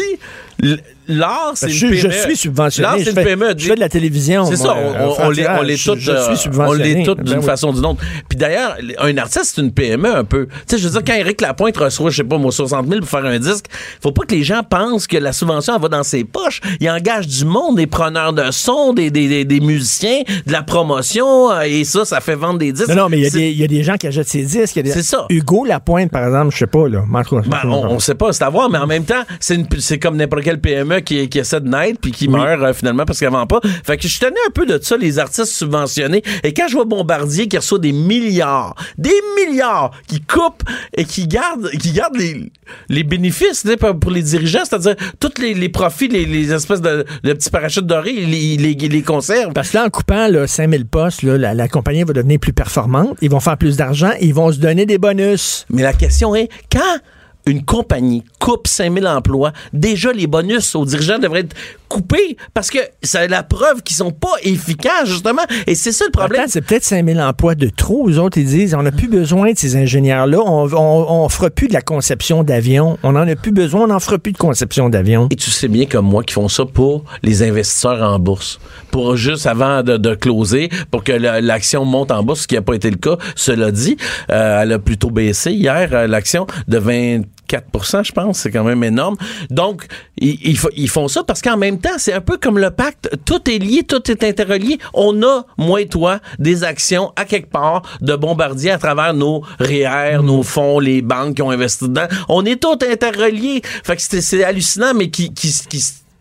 l'art, c'est Ben, une PME. je suis subventionné. L'art, c'est une PME. Je fais de la télévision. C'est ça, on, euh, on- les, on les je- toutes, euh, on les toutes Ben d'une oui. façon ou d'une autre. Puis d'ailleurs, un artiste, c'est une PME un peu. Tu sais, je veux dire, quand Éric Lapointe reçoit, je sais pas, moi, 60 000 pour faire un disque, faut pas que les gens pensent que la subvention, elle va dans ses poches. Il engage du monde, des preneurs de son, des, des, des, musiciens, de la promotion, euh, et ça, ça fait vendre des disques. Non, non, mais il y, a des- gens qui achètent ses disques. C'est ça. Hugo Lapointe, par exemple, je sais pas, là. Ben, on, sait pas, c'est à voir, mais en même temps, c'est une- c'est comme n'importe quel PME qui, qui essaie de naître puis qui meurt euh, finalement parce qu'elle vend pas. Fait que je tenais un peu de ça, les artistes subventionnés. Et quand je vois Bombardier qui reçoit des milliards, des milliards, qui coupe et qui garde, qui garde les, les bénéfices pour les dirigeants, c'est-à-dire tous les, les profits, les, les espèces de, de petits parachutes dorés, les, les, les conserves. Parce que là, en coupant là, 5000 postes, là, la, la compagnie va devenir plus performante. Ils vont faire plus d'argent. Ils vont se donner des bonus. Mais la question est, quand une compagnie coupe 5000 emplois, déjà les bonus aux dirigeants devraient être coupés parce que c'est la preuve qu'ils sont pas efficaces, justement. Et c'est ça le problème. C'est peut-être 5000 emplois de trop. Eux autres, ils disent, on n'a plus besoin de ces ingénieurs-là. On, on, on fera plus de la conception d'avions. On n'en a plus besoin. On n'en fera plus de conception d'avions. Et tu sais bien comme moi qu'ils font ça pour les investisseurs en bourse. Pour juste avant de, de closer, pour que la- l'action monte en bourse, ce qui n'a pas été le cas. Cela dit, euh, elle a plutôt baissé hier, euh, l'action de 24% je pense. C'est quand même énorme. Donc, ils, ils font ça parce qu'en même temps, c'est un peu comme le pacte. Tout est lié, tout est interrelié. On a, moi et toi, des actions à quelque part de bombardier à travers nos REER, nos fonds, les banques qui ont investi dedans. On est tous interreliés. Fait que c'est- hallucinant, mais qui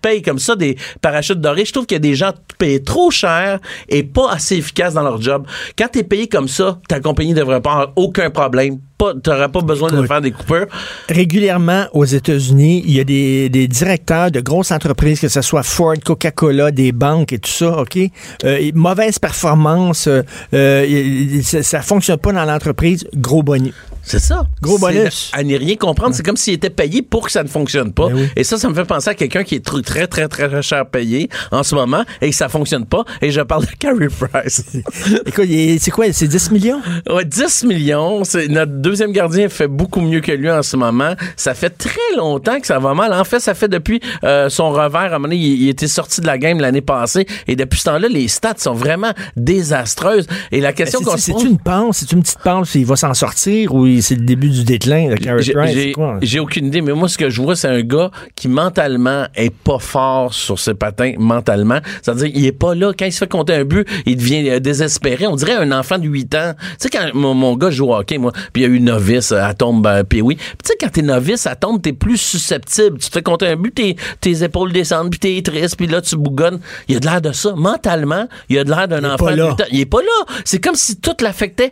se payent comme ça des parachutes dorés. Je trouve qu'il y a des gens payent trop cher et pas assez efficaces dans leur job. Quand tu es payé comme ça, ta compagnie devrait pas avoir aucun problème. Tu n'auras pas besoin de faire des coupures. Régulièrement, aux États-Unis, il y a des, des directeurs de grosses entreprises, que ce soit Ford, Coca-Cola, des banques et tout ça, OK? Euh, mauvaise performance, euh, euh, ça, ça fonctionne pas dans l'entreprise, gros bonus. C'est ça. Gros C'est bonus. À n'y rien comprendre. C'est comme s'il était payé pour que ça ne fonctionne pas. Ben oui. Et ça, ça me fait penser à quelqu'un qui est tr- très, très, très, très cher payé en ce moment et que ça fonctionne pas. Et je parle de Carrie Price. Écoute, c'est quoi, c'est 10 millions? Ouais, 10 millions. C'est, notre deuxième gardien fait beaucoup mieux que lui en ce moment. Ça fait très longtemps que ça va mal. En fait, ça fait depuis euh, son revers. À un moment donné, il, il était sorti de la game l'année passée. Et depuis ce temps-là, les stats sont vraiment désastreuses. Et la question qu'on se C'est pose... une pense, c'est une petite pense, il va s'en sortir ou il- c'est le début du déclin de Carey J'ai- Price? J'ai c'est quoi? j'ai aucune idée, mais moi, ce que je vois, c'est un gars qui mentalement est pas fort sur ses patins, mentalement. C'est-à-dire, il est pas là. Quand il se fait compter un but, il devient euh, désespéré. On dirait un enfant de 8 ans. Tu sais, quand mon, mon gars joue au hockey, moi, puis il y a eu novice à tombe, euh, puis oui. Puis tu sais, quand t'es novice à tombe, t'es plus susceptible. Tu te fais compter un but, tes, tes épaules descendent, puis t'es triste, puis là, tu bougonnes. Il y a de l'air de ça. Mentalement, il y a de l'air d'un enfant de là. 8 ans. Il est pas là. C'est comme si tout l'affectait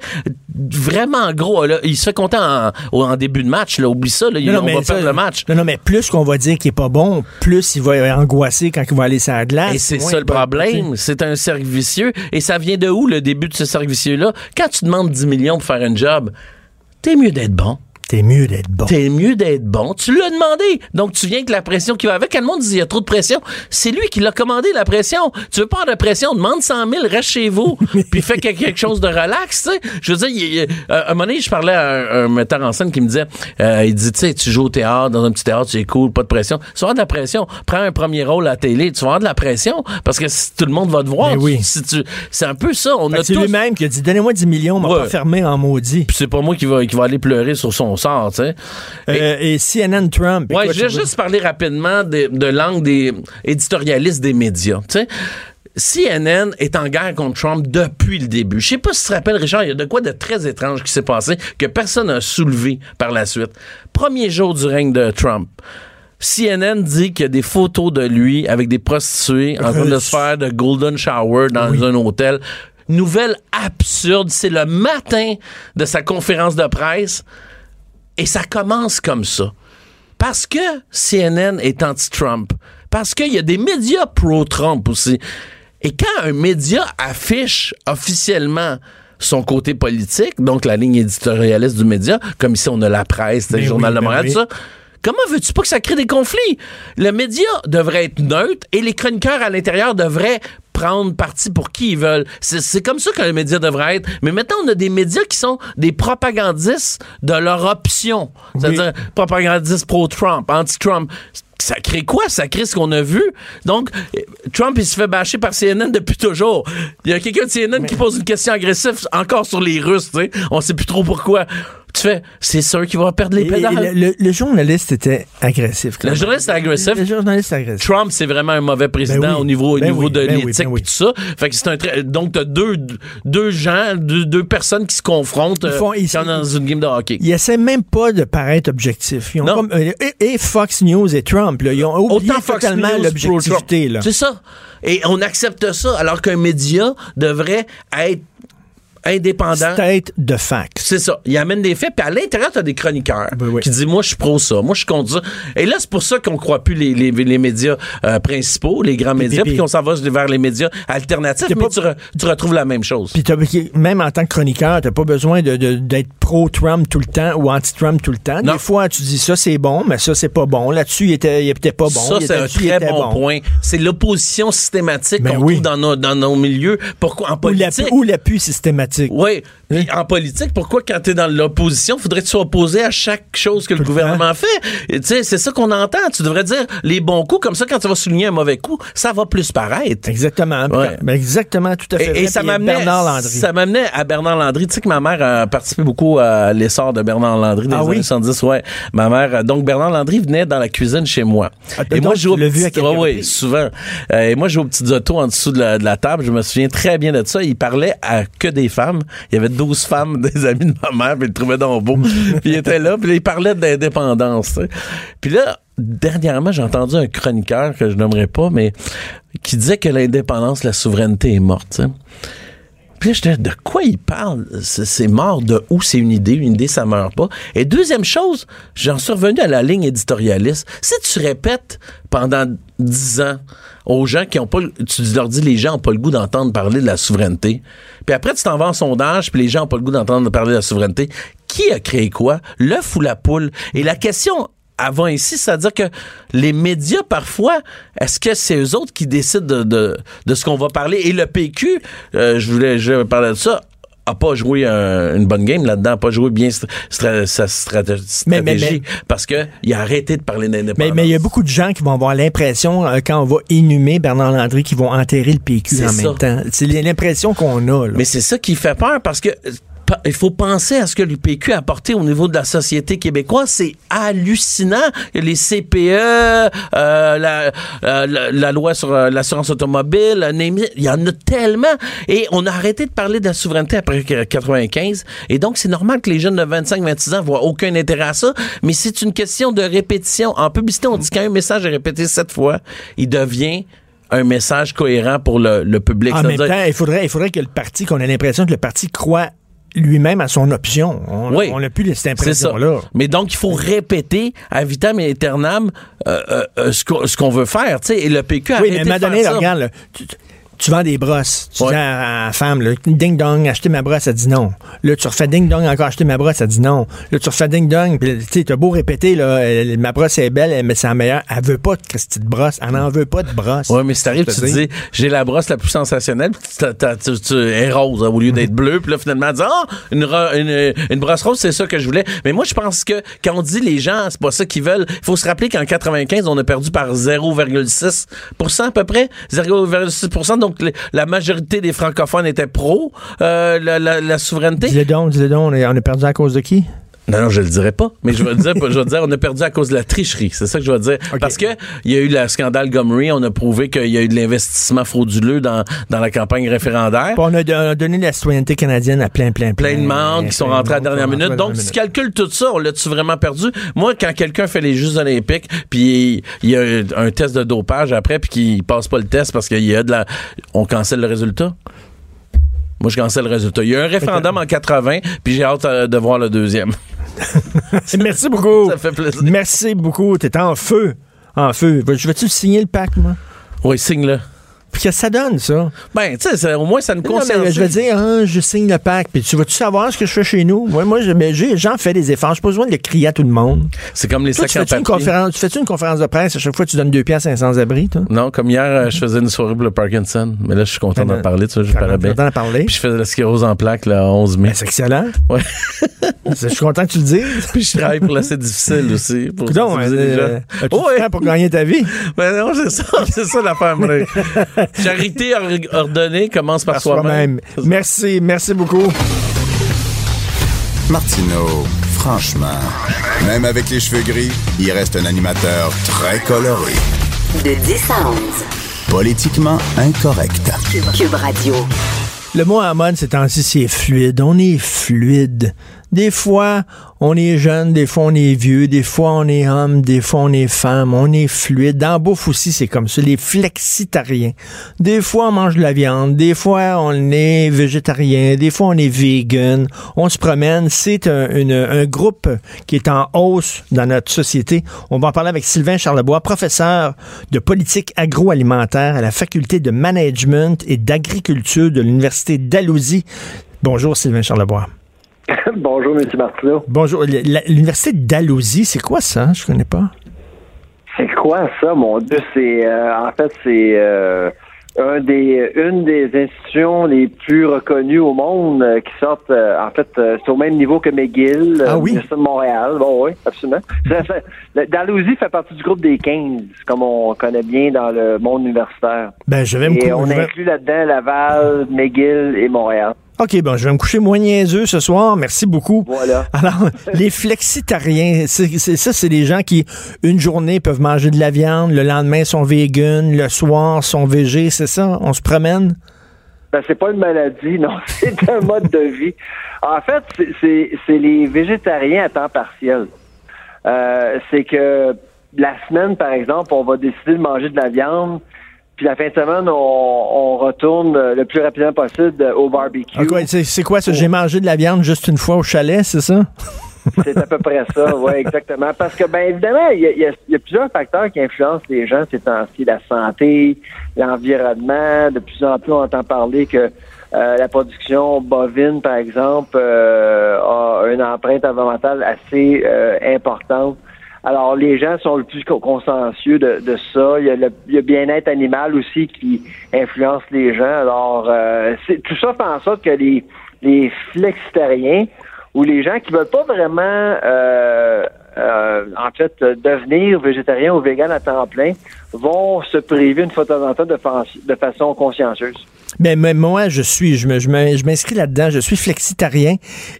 vraiment gros. Là. Il se compter en, en début de match. Là. Oublie ça. Là. Il- on va ça- perdre le match. Non, non, mais plus qu'on va dire qu'il est pas bon, plus il va angoisser quand il va aller sur la glace. Et c'est ça le problème. C'est un cercle vicieux. Et ça vient de où le début de ce cercle vicieux-là? Quand tu demandes 10 millions pour faire un job, t'es mieux d'être bon. T'es mieux d'être bon. T'es mieux d'être bon. Tu l'as demandé. Donc, tu viens avec la pression qui va avec. Quand le monde dit il y a trop de pression, c'est lui qui l'a commandé, la pression. Tu veux pas de pression, demande 100 000, reste chez vous. puis fais que- quelque chose de relax, tu sais. Je veux dire, il- il- euh, à un moment donné, je parlais à un, un metteur en scène qui me disait, euh, il dit, tu sais, tu joues au théâtre, dans un petit théâtre, tu es cool, pas de pression. Tu vas avoir de la pression. Prends un premier rôle à la télé, tu vas avoir de la pression. Parce que si tout le monde va te voir. Oui. Si c'est un peu ça. On Fait a que C'est tous- lui-même qui a dit Donnez-moi 10 millions, on m'a Ouais. pas fermé en maudit. Puis c'est pas moi qui va, qui va aller pleurer sur son sort, tu sais. Euh, et CNN Trump. Ouais, je vais juste parler rapidement de, de l'angle des éditorialistes des médias. Tu sais, CNN est en guerre contre Trump depuis le début. Je sais pas si tu te rappelles, Richard, il y a de quoi de très étrange qui s'est passé que personne n'a soulevé par la suite. Premier jour du règne de Trump. CNN dit qu'il y a des photos de lui avec des prostituées en train de se faire de golden shower dans un hôtel. Nouvelle absurde. C'est le matin de sa conférence de presse et ça commence comme ça. Parce que CNN est anti-Trump. Parce qu'il y a des médias pro-Trump aussi. Et quand un média affiche officiellement son côté politique, donc la ligne éditorialiste du média, comme ici on a la presse, le Ben journal de ben Montréal, oui. tout ça. Comment veux-tu pas que ça crée des conflits? Le média devrait être neutre et les chroniqueurs à l'intérieur devraient prendre parti pour qui ils veulent. C'est c'est comme ça que le média devrait être. Mais maintenant, on a des médias qui sont des propagandistes de leur option. C'est-à-dire propagandistes pro-Trump, anti-Trump. Ça crée quoi? Ça crée ce qu'on a vu? Donc, Trump, il se fait bâcher par CNN depuis toujours. Il y a quelqu'un de CNN qui pose une question agressive encore sur les Russes, tu sais. On sait plus trop pourquoi. Tu fais, c'est sûr qu'il va perdre les et pédales. le, le- le journaliste était agressif. Le clairement. journaliste est agressif. Le journaliste est agressif. Trump, c'est vraiment un mauvais président Ben oui. au niveau, au Ben niveau oui, de ben l'éthique et oui. tout ça. Fait que c'est un donc t'as deux, deux gens, deux, deux personnes qui se confrontent Ils font- euh, ils- quand dans une game de hockey. Ils essaient même pas de paraître objectifs. Ils ont comme- euh, et, et Fox News et Trump, là, ils ont oublié Autant Fox totalement l'objectivité. C'est ça. Et on accepte ça alors qu'un média devrait être indépendant. State de fact. C'est ça. Il amène des faits, puis à l'intérieur, t'as des chroniqueurs Ben oui. qui disent Moi, je suis pro ça, moi, je suis contre ça. Et là, c'est pour ça qu'on croit plus les, les, les médias euh, principaux, les grands médias, puis- qu'on s'en va vers les médias alternatifs, mais pas- tu, re- tu retrouves la même chose. Puis t'as- même en tant que chroniqueur, t'as pas besoin de- de- d'être pro-Trump tout le temps ou anti-Trump tout le temps. Non. Des fois, tu dis ça c'est bon, mais ça c'est pas bon. Là-dessus, il était, il était pas bon. ça, c'est un très bon, point. C'est l'opposition systématique Ben qu'on oui. trouve dans nos, dans nos milieux. Pourquoi? En politique? ou l'appui systématique. Oui. Puis en politique, pourquoi quand t'es dans l'opposition, faudrait que tu sois opposé à chaque chose que le le gouvernement fait? Et Tu sais, c'est ça qu'on entend. Tu devrais dire les bons coups, comme ça, quand tu vas souligner un mauvais coup, ça va plus paraître. Exactement. Ouais. Ben, exactement, tout à fait. Et, et vrai. ça Puis m'amenait Bernard Landry. ça m'amenait à Bernard Landry. Tu sais que ma mère a participé beaucoup à l'essor de Bernard Landry dans Ah les oui? années 70. Ouais. Ma mère, euh, donc Bernard Landry venait dans la cuisine chez moi. Ah, et donc, moi, je jouais vu à reprises. souvent. Euh, et moi, je jouais aux petites autos en dessous de la, de la table. Je me souviens très bien de ça. Il parlait à que des femmes. Il y avait 12 femmes, des amis de ma mère, puis il le trouvait donc beau. puis il était là, puis il parlait d'indépendance. Puis là, dernièrement, j'ai entendu un chroniqueur que je nommerai pas, mais qui disait que l'indépendance, la souveraineté est morte. Puis de quoi il parle? C'est mort de où? C'est une idée. Une idée, ça meurt pas. Et deuxième chose, j'en suis revenu à la ligne éditorialiste. Si tu répètes pendant dix ans aux gens qui ont pas, tu leur dis les gens ont pas le goût d'entendre parler de la souveraineté, puis après tu t'en vas en sondage, puis les gens ont pas le goût d'entendre parler de la souveraineté, qui a créé quoi? L'œuf ou la poule? Et la question avant ici, c'est-à-dire que les médias, parfois, est-ce que c'est eux autres qui décident de, de, de ce qu'on va parler? Et le PQ, euh, je voulais je parler de ça, a pas joué un- une bonne game là-dedans, a pas joué bien stra- stra- sa stratégie, Mais- mais- stratégie, parce que il a arrêté de parler d'indépendance. Mais mais il y a beaucoup de gens qui vont avoir l'impression, euh, quand on va inhumer Bernard Landry, qu'ils vont enterrer le PQ C'est en ça. même temps. C'est l'impression qu'on a. Là. Mais c'est ça qui fait peur parce que euh, il faut penser à ce que l'UPQ a apporté au niveau de la société québécoise. C'est hallucinant. Les CPE, euh, la, euh, la, loi sur euh, l'assurance automobile, il y en a tellement. Et on a arrêté de parler de la souveraineté après que- 95. Et donc, c'est normal que les jeunes de 25-26 ans voient aucun intérêt à ça. Mais c'est une question de répétition. En publicité, on dit qu'un message est répété sept fois, il devient un message cohérent pour le, le public. En même temps, il faudrait, il faudrait que le parti, qu'on ait l'impression que le parti croit lui-même à son option. On Oui. on n'a plus cette impression-là. Mais donc, il faut répéter à vitam aeternam euh, euh, euh, ce qu'on veut faire. tu sais. Et le PQ a Oui, mais arrêté à un de moment donné, faire là, ça. regarde, là, tu, tu vends des brosses. Tu Ouais. dis à, à la femme, là, ding dong, acheter ma brosse, elle dit non. Là, tu refais ding dong, encore acheter ma brosse, elle dit non. Là, tu refais ding dong, puis tu sais, t'as beau répéter, là, ma brosse est belle, mais c'est la meilleure. Elle veut pas de de brosse. Elle n'en veut pas de brosse. Ouais, mais si t'arrives, tu te dis, j'ai la brosse la plus sensationnelle, puis tu, elle est rose hein, au lieu d'être bleue, puis là, finalement, tu dis, ah, une, ro- une, une brosse rose, c'est ça que je voulais. Mais moi, je pense que quand on dit les gens, c'est pas ça qu'ils veulent, il faut se rappeler qu'en 95, on a perdu par 0,6% à peu près, 0,6 donc le- la majorité des francophones étaient pro euh, la, souveraineté. Dis-le donc, dis-le donc, on a perdu à cause de qui? Non, non, je le dirai pas. Mais je vais dire, je vais dire, on a perdu à cause de la tricherie. C'est ça que je vais dire. Parce que il y a eu le scandale Gomery. On a prouvé qu'il y a eu de l'investissement frauduleux dans, dans la campagne référendaire. On a, on a donné la citoyenneté canadienne à plein, plein, plein. plein de membres qui sont rentrés à la dernière minute. Donc, tu dernière calcules tout ça, on l'a-tu vraiment perdu? Moi, quand quelqu'un fait les Jeux olympiques, puis il y a un, un test de dopage après, puis qu'il passe pas le test parce qu'il y a de la... On cancelle le résultat? Moi, je cancelle le résultat. Il y a eu un référendum en 80, puis j'ai hâte euh, de voir le deuxième. Merci beaucoup. Ça fait plaisir. Merci beaucoup. T'es en feu. En feu. Je vais-tu signer le pack, moi? Oui, signe-le. Puis que ça donne, ça. Ben, tu sais, au moins, ça nous concerne. je vais dire, hein, je signe le pack. Puis tu vas-tu savoir ce que je fais chez nous? Moi, moi j'ai- j'en fais des efforts. J'ai pas besoin de le crier à tout le monde. C'est comme les Toi, tu sacs en fais-tu une, papier. conférence, tu fais-tu une conférence de presse à chaque fois que tu donnes deux pièces à un sans-abri, toi? Non, comme hier, euh, je faisais une soirée pour le Parkinson. Mais là, je suis content Ben, d'en parler, tu vois, je T'as parais bien. d'en parler. Puis je fais de la sclérose en plaques, là, 11 mai. Ben, c'est excellent. Ouais. je suis content que tu le dises. Puis je travaille pour l'assez difficile aussi. Pour les gens. euh, as-tu Ouais. pour gagner ta vie? Ben non, c'est ça, c'est ça l'affaire. Charité or- ordonnée commence par, Par soi-même. Merci, merci beaucoup. Martineau, franchement, même avec les cheveux gris, il reste un animateur très coloré. De 10 à 11. Politiquement incorrect. Cube Radio. Le mot mode, c'est temps-ci, c'est fluide. On est fluide. Des fois, on est jeune, des fois, on est vieux, des fois, on est homme, des fois, on est femme, on est fluide. Dans bouffe aussi, c'est comme ça. Les flexitariens. Des fois, on mange de la viande, des fois, on est végétarien, des fois, on est vegan. On se promène. C'est un groupe qui est en hausse dans notre société. On va en parler avec Sylvain Charlebois, professeur de politique agroalimentaire à la faculté de management et d'agriculture de l'Université d'Alousie. Bonjour, Sylvain Charlebois. Bonjour, M. Martineau. Bonjour. L'Université d'Alousie, c'est quoi ça? Je connais pas. C'est quoi ça, mon Dieu? C'est euh, en fait c'est euh, un des une des institutions les plus reconnues au monde euh, qui sortent en fait c'est au même niveau que McGill, Ah oui? de Montréal. Bon oui, absolument. Ça fait- le- Dalhousie fait partie du groupe des 15, comme on connaît bien dans le monde universitaire. Ben, je vais me Et on inclut là-dedans Laval, McGill et Montréal. OK, bon, je vais me coucher moins niaiseux ce soir. Merci beaucoup. Voilà. Alors, les flexitariens, c'est c'est- ça, c'est des gens qui, une journée, peuvent manger de la viande, le lendemain, sont vegan, le soir, sont végés, c'est ça? On se promène? Ben, c'est pas une maladie, non, c'est un mode de vie. En fait, c'est- c'est c'est les végétariens à temps partiel. Euh, c'est que la semaine, par exemple, on va décider de manger de la viande, puis la fin de semaine, on, on retourne euh, le plus rapidement possible au barbecue. Ah, c'est quoi ça? J'ai mangé de la viande juste une fois au chalet, c'est ça? C'est à peu près ça, oui, exactement. Parce que, ben évidemment, il y a, y y plusieurs facteurs qui influencent les gens ces temps-ci. La santé, l'environnement. De plus en plus, on entend parler que euh, la production bovine, par exemple, euh, a une empreinte environnementale assez euh, importante. Alors, les gens sont le plus co- consciencieux de, de ça. Il y a le, bien-être animal aussi qui influence les gens. Alors, euh, tout ça fait en sorte que les, les flexitariens ou les gens qui veulent pas vraiment, euh, euh, en fait, devenir végétarien ou vegan à temps plein, vont se priver une fois de temps de, de façon consciencieuse. Ben, mais moi, je suis, je me- m'inscris là-dedans, je suis flexitarien.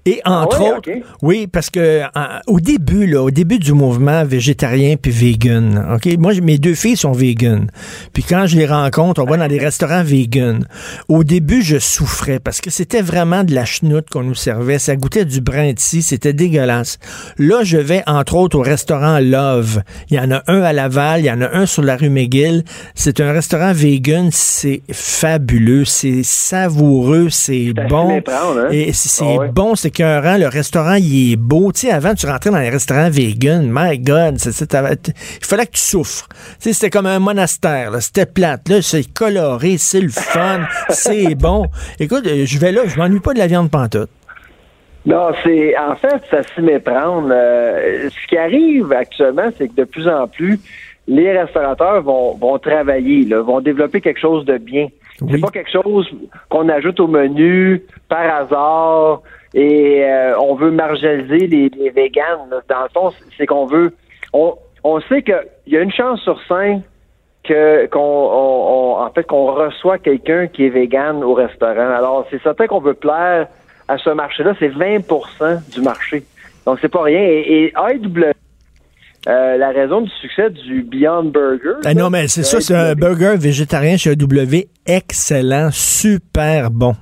Et entre Ah ouais, autres, ok. oui, parce que en- au début, là, au début du mouvement végétarien puis vegan, OK? Moi, mes deux filles sont vegan. Puis quand je les rencontre, on va dans des restaurants vegan. Au début, je souffrais parce que c'était vraiment de la chenoute qu'on nous servait. Ça goûtait du brin de scie, c'était dégueulasse. Là, je vais, entre autres, au restaurant Love. Il y en a un à Laval, il y en a un sur la rue McGill. C'est un restaurant vegan, c'est fabuleux, c'est savoureux, c'est bon. hein? Et c'est Ah ouais. bon, c'est écœurant. Le restaurant, il est beau. Tu sais, avant, tu rentrais dans les restaurants vegan. My God, il fallait que tu souffres. Tu sais, c'était comme un monastère. C'était plate. Là, c'est coloré, c'est le fun, c'est bon. Écoute, euh, je vais là, je m'ennuie pas de la viande pantoute. Non, c'est en fait, ça s'y méprendre. Euh, ce qui arrive actuellement, c'est que de plus en plus, les restaurateurs vont, vont travailler, là, vont développer quelque chose de bien. C'est pas quelque chose qu'on ajoute au menu par hasard et euh, on veut marginaliser les, les véganes. Dans le fond, c'est qu'on veut. On, on sait qu'il y a une chance sur cinq que qu'on on- on- en fait qu'on reçoit quelqu'un qui est vegan au restaurant. Alors c'est certain qu'on veut plaire à ce marché-là. C'est 20% du marché Donc, c'est pas rien. Et, et AEW, euh, la raison du succès du Beyond Burger. Ah non, mais c'est ça, c'est un burger végétarien chez AEW excellent, super bon.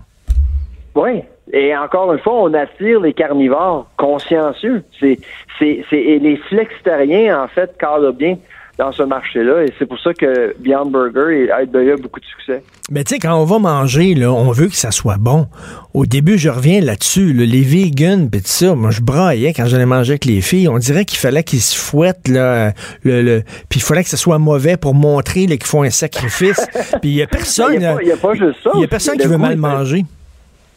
Oui. Et encore une fois, on attire les carnivores consciencieux. C'est, c'est, c'est, et les flexitariens, en fait, cadrent bien dans ce marché-là. Et c'est pour ça que Beyond Burger et AEW a beaucoup de succès. Mais tu sais, quand on va manger, là, on veut que ça soit bon. Au début, je reviens là-dessus, là, les vegans, pis tout ça, moi je braillais quand j'allais manger avec les filles. On dirait qu'il fallait qu'ils se fouettent, là, le, le puis il fallait que ça soit mauvais pour montrer qu'ils font un sacrifice. puis il y a personne, Il y a pas- il a pas juste ça il a personne qui veut mal manger.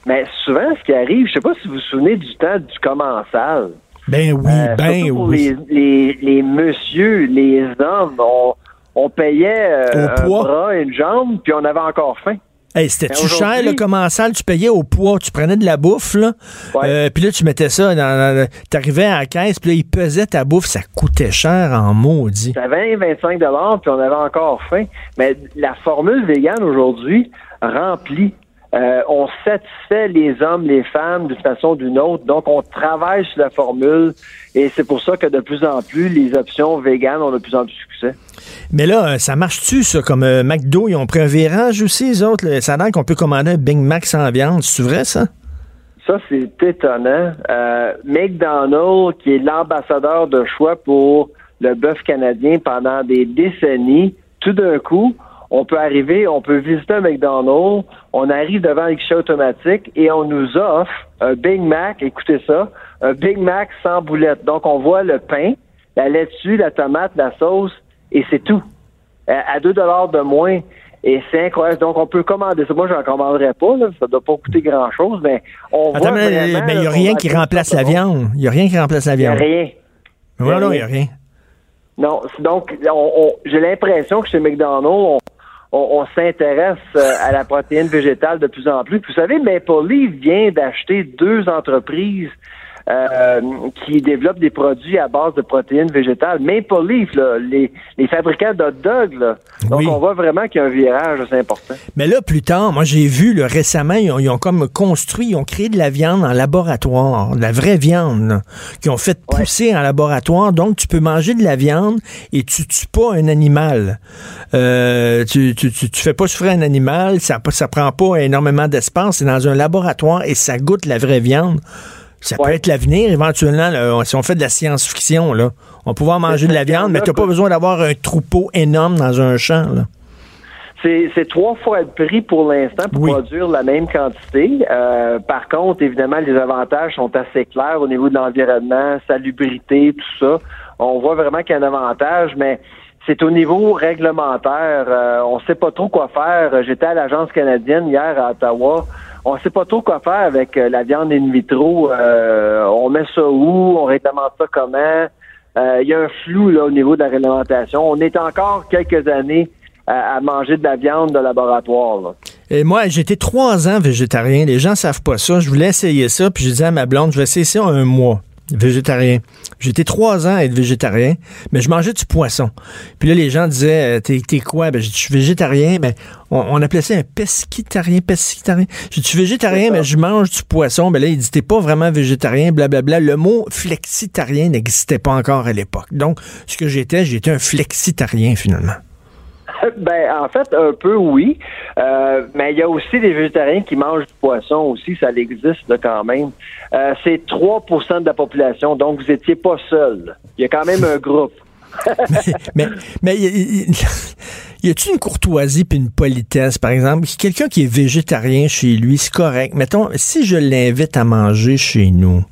Mais souvent, ce qui arrive, je sais pas si vous vous souvenez du temps du commensal. Ben oui, Euh, ben pour oui. les, les, les messieurs, les hommes, on, on payait euh, un poids. bras, une jambe, puis on avait encore faim. Hey, c'était-tu cher, le commensal? Tu payais au poids, tu prenais de la bouffe, là? Euh, puis là, tu mettais ça dans, dans- T'arrivais à la caisse, puis là, il pesait ta bouffe, ça coûtait cher en maudit. C'était 20, 25 dollars, puis on avait encore faim. Mais la formule végane aujourd'hui remplit. Euh, on satisfait les hommes, les femmes d'une façon ou d'une autre. Donc, on travaille sur la formule et c'est pour ça que de plus en plus, les options véganes ont de plus en plus de succès. Mais là, euh, ça marche-tu, ça? Comme euh, McDo, ils ont pris un virage aussi, les autres. là? Ça a l'air qu'on peut commander un Big Mac sans viande. C'est vrai, ça? Ça, c'est étonnant. Euh, McDonald's, qui est l'ambassadeur de choix pour le bœuf canadien pendant des décennies, tout d'un coup, on peut arriver, on peut visiter un McDonald's, on arrive devant le guichet automatique et on nous offre un Big Mac, écoutez ça, un Big Mac sans boulette. Donc, on voit le pain, la laitue, la tomate, la sauce, et c'est tout. Euh, À 2 dollars de moins. Et c'est incroyable. Donc, on peut commander ça. Moi, je n'en commanderais pas. Là. Ça ne doit pas coûter grand-chose, mais on voit Attends, mais vraiment, il n'y a rien qui remplace la viande. Il n'y a rien qui remplace la Il n'y a viande. rien. Non, non, il Il n'y a rien. Non, donc on- on- j'ai l'impression que chez McDonald's, on, on- s'intéresse euh, à la protéine végétale de plus en plus. Vous savez, Maple Leaf vient d'acheter deux entreprises euh, qui développent des produits à base de protéines végétales. Maple Leaf, là, les, les fabricants d'hot dog, là. Donc Oui. on voit vraiment qu'il y a un virage, c'est important. Mais là, plus tard, moi, j'ai vu là, récemment, ils ont, ils ont comme construit, ils ont créé de la viande en laboratoire, de la vraie viande, qu'ils ont fait pousser en laboratoire. Donc, tu peux manger de la viande et tu tues pas un animal. Euh, tu, tu, tu, tu fais pas souffrir un animal, ça, ça prend pas énormément d'espace, c'est dans un laboratoire et ça goûte la vraie viande. Ça peut être l'avenir, éventuellement, là, si on fait de la science-fiction, là. On va pouvoir manger de la viande, mais tu n'as pas besoin d'avoir un troupeau énorme dans un champ, là. C'est trois fois le prix pour l'instant pour Oui. produire la même quantité. Euh, par contre, évidemment, les avantages sont assez clairs au niveau de l'environnement, salubrité, tout ça. On voit vraiment qu'il y a un avantage, mais c'est au niveau réglementaire. Euh, on sait pas trop quoi faire. J'étais à l'agence canadienne hier à Ottawa. On sait pas trop quoi faire avec euh, la viande in vitro. Euh, on met ça où? On réglemente ça comment? Euh, Il y a un flou là, au niveau de la réglementation. On est encore quelques années à, manger de la viande de laboratoire. Et moi, j'étais trois ans végétarien. Les gens savent pas ça. Je voulais essayer ça, puis j'ai dit à ma blonde, je vais essayer ça un mois. Végétarien. J'étais trois ans à être végétarien, mais je mangeais du poisson. Puis là, les gens disaient, euh, t'es, t'es quoi? Ben, je suis végétarien, mais on, on appelait ça un pesquitarien, pesquitarien. Je suis végétarien, mais je mange du poisson. Ben là, il dit, t'es pas vraiment végétarien, blablabla. Le mot flexitarien n'existait pas encore à l'époque. Donc, ce que j'étais, j'étais un flexitarien, finalement. Ben, en fait, un peu oui. Euh, mais il y a aussi des végétariens qui mangent du poisson aussi, ça existe là, quand même. Euh, c'est 3% de la population, donc vous étiez pas seul. Il y a quand même un groupe. mais mais y, a-tu une courtoisie puis une politesse, par exemple? Quelqu'un qui est végétarien chez lui, c'est correct. Mettons, si je l'invite à manger chez nous,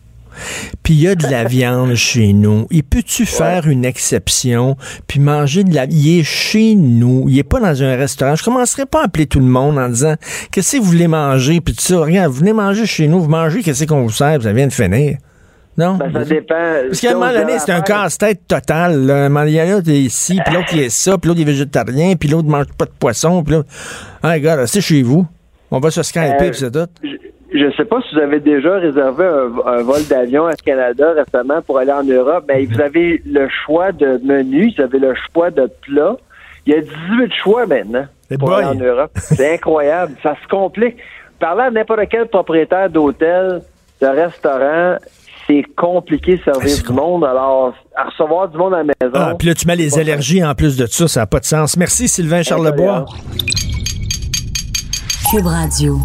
puis il y a de la viande chez nous, il peut-tu faire une exception puis manger de la... Il est chez nous, il est pas dans un restaurant. Je commencerai pas à appeler tout le monde en disant « Qu'est-ce que vous voulez manger? » Puis tout ça, regarde, vous venez manger chez nous, vous mangez, qu'est-ce qu'on vous sert? Ça vient de finir. Non? Ben, ça dépend. Parce qu'à un moment donné, c'est un casse-tête total. Là. Il y en a qui est ici, puis l'autre qui est ça, puis l'autre est végétarien, puis l'autre mange pas de poisson, puis là, ah, gars, restez chez vous. On va se skyper, Euh, puis c'est tout. Je ne sais pas si vous avez déjà réservé un, un vol d'avion à Canada récemment pour aller en Europe. Ben, vous avez le choix de menu, vous avez le choix de plat. Il y a 18 choix maintenant pour boy. aller en Europe. C'est incroyable. Ça se complique. Parlez à n'importe quel propriétaire d'hôtel, de restaurant, c'est compliqué de servir du monde. Alors, à recevoir du monde à la maison. Ah, puis là, tu mets les allergies en plus de ça, ça n'a pas de sens. Merci, Sylvain Charlebois. Cube Radio.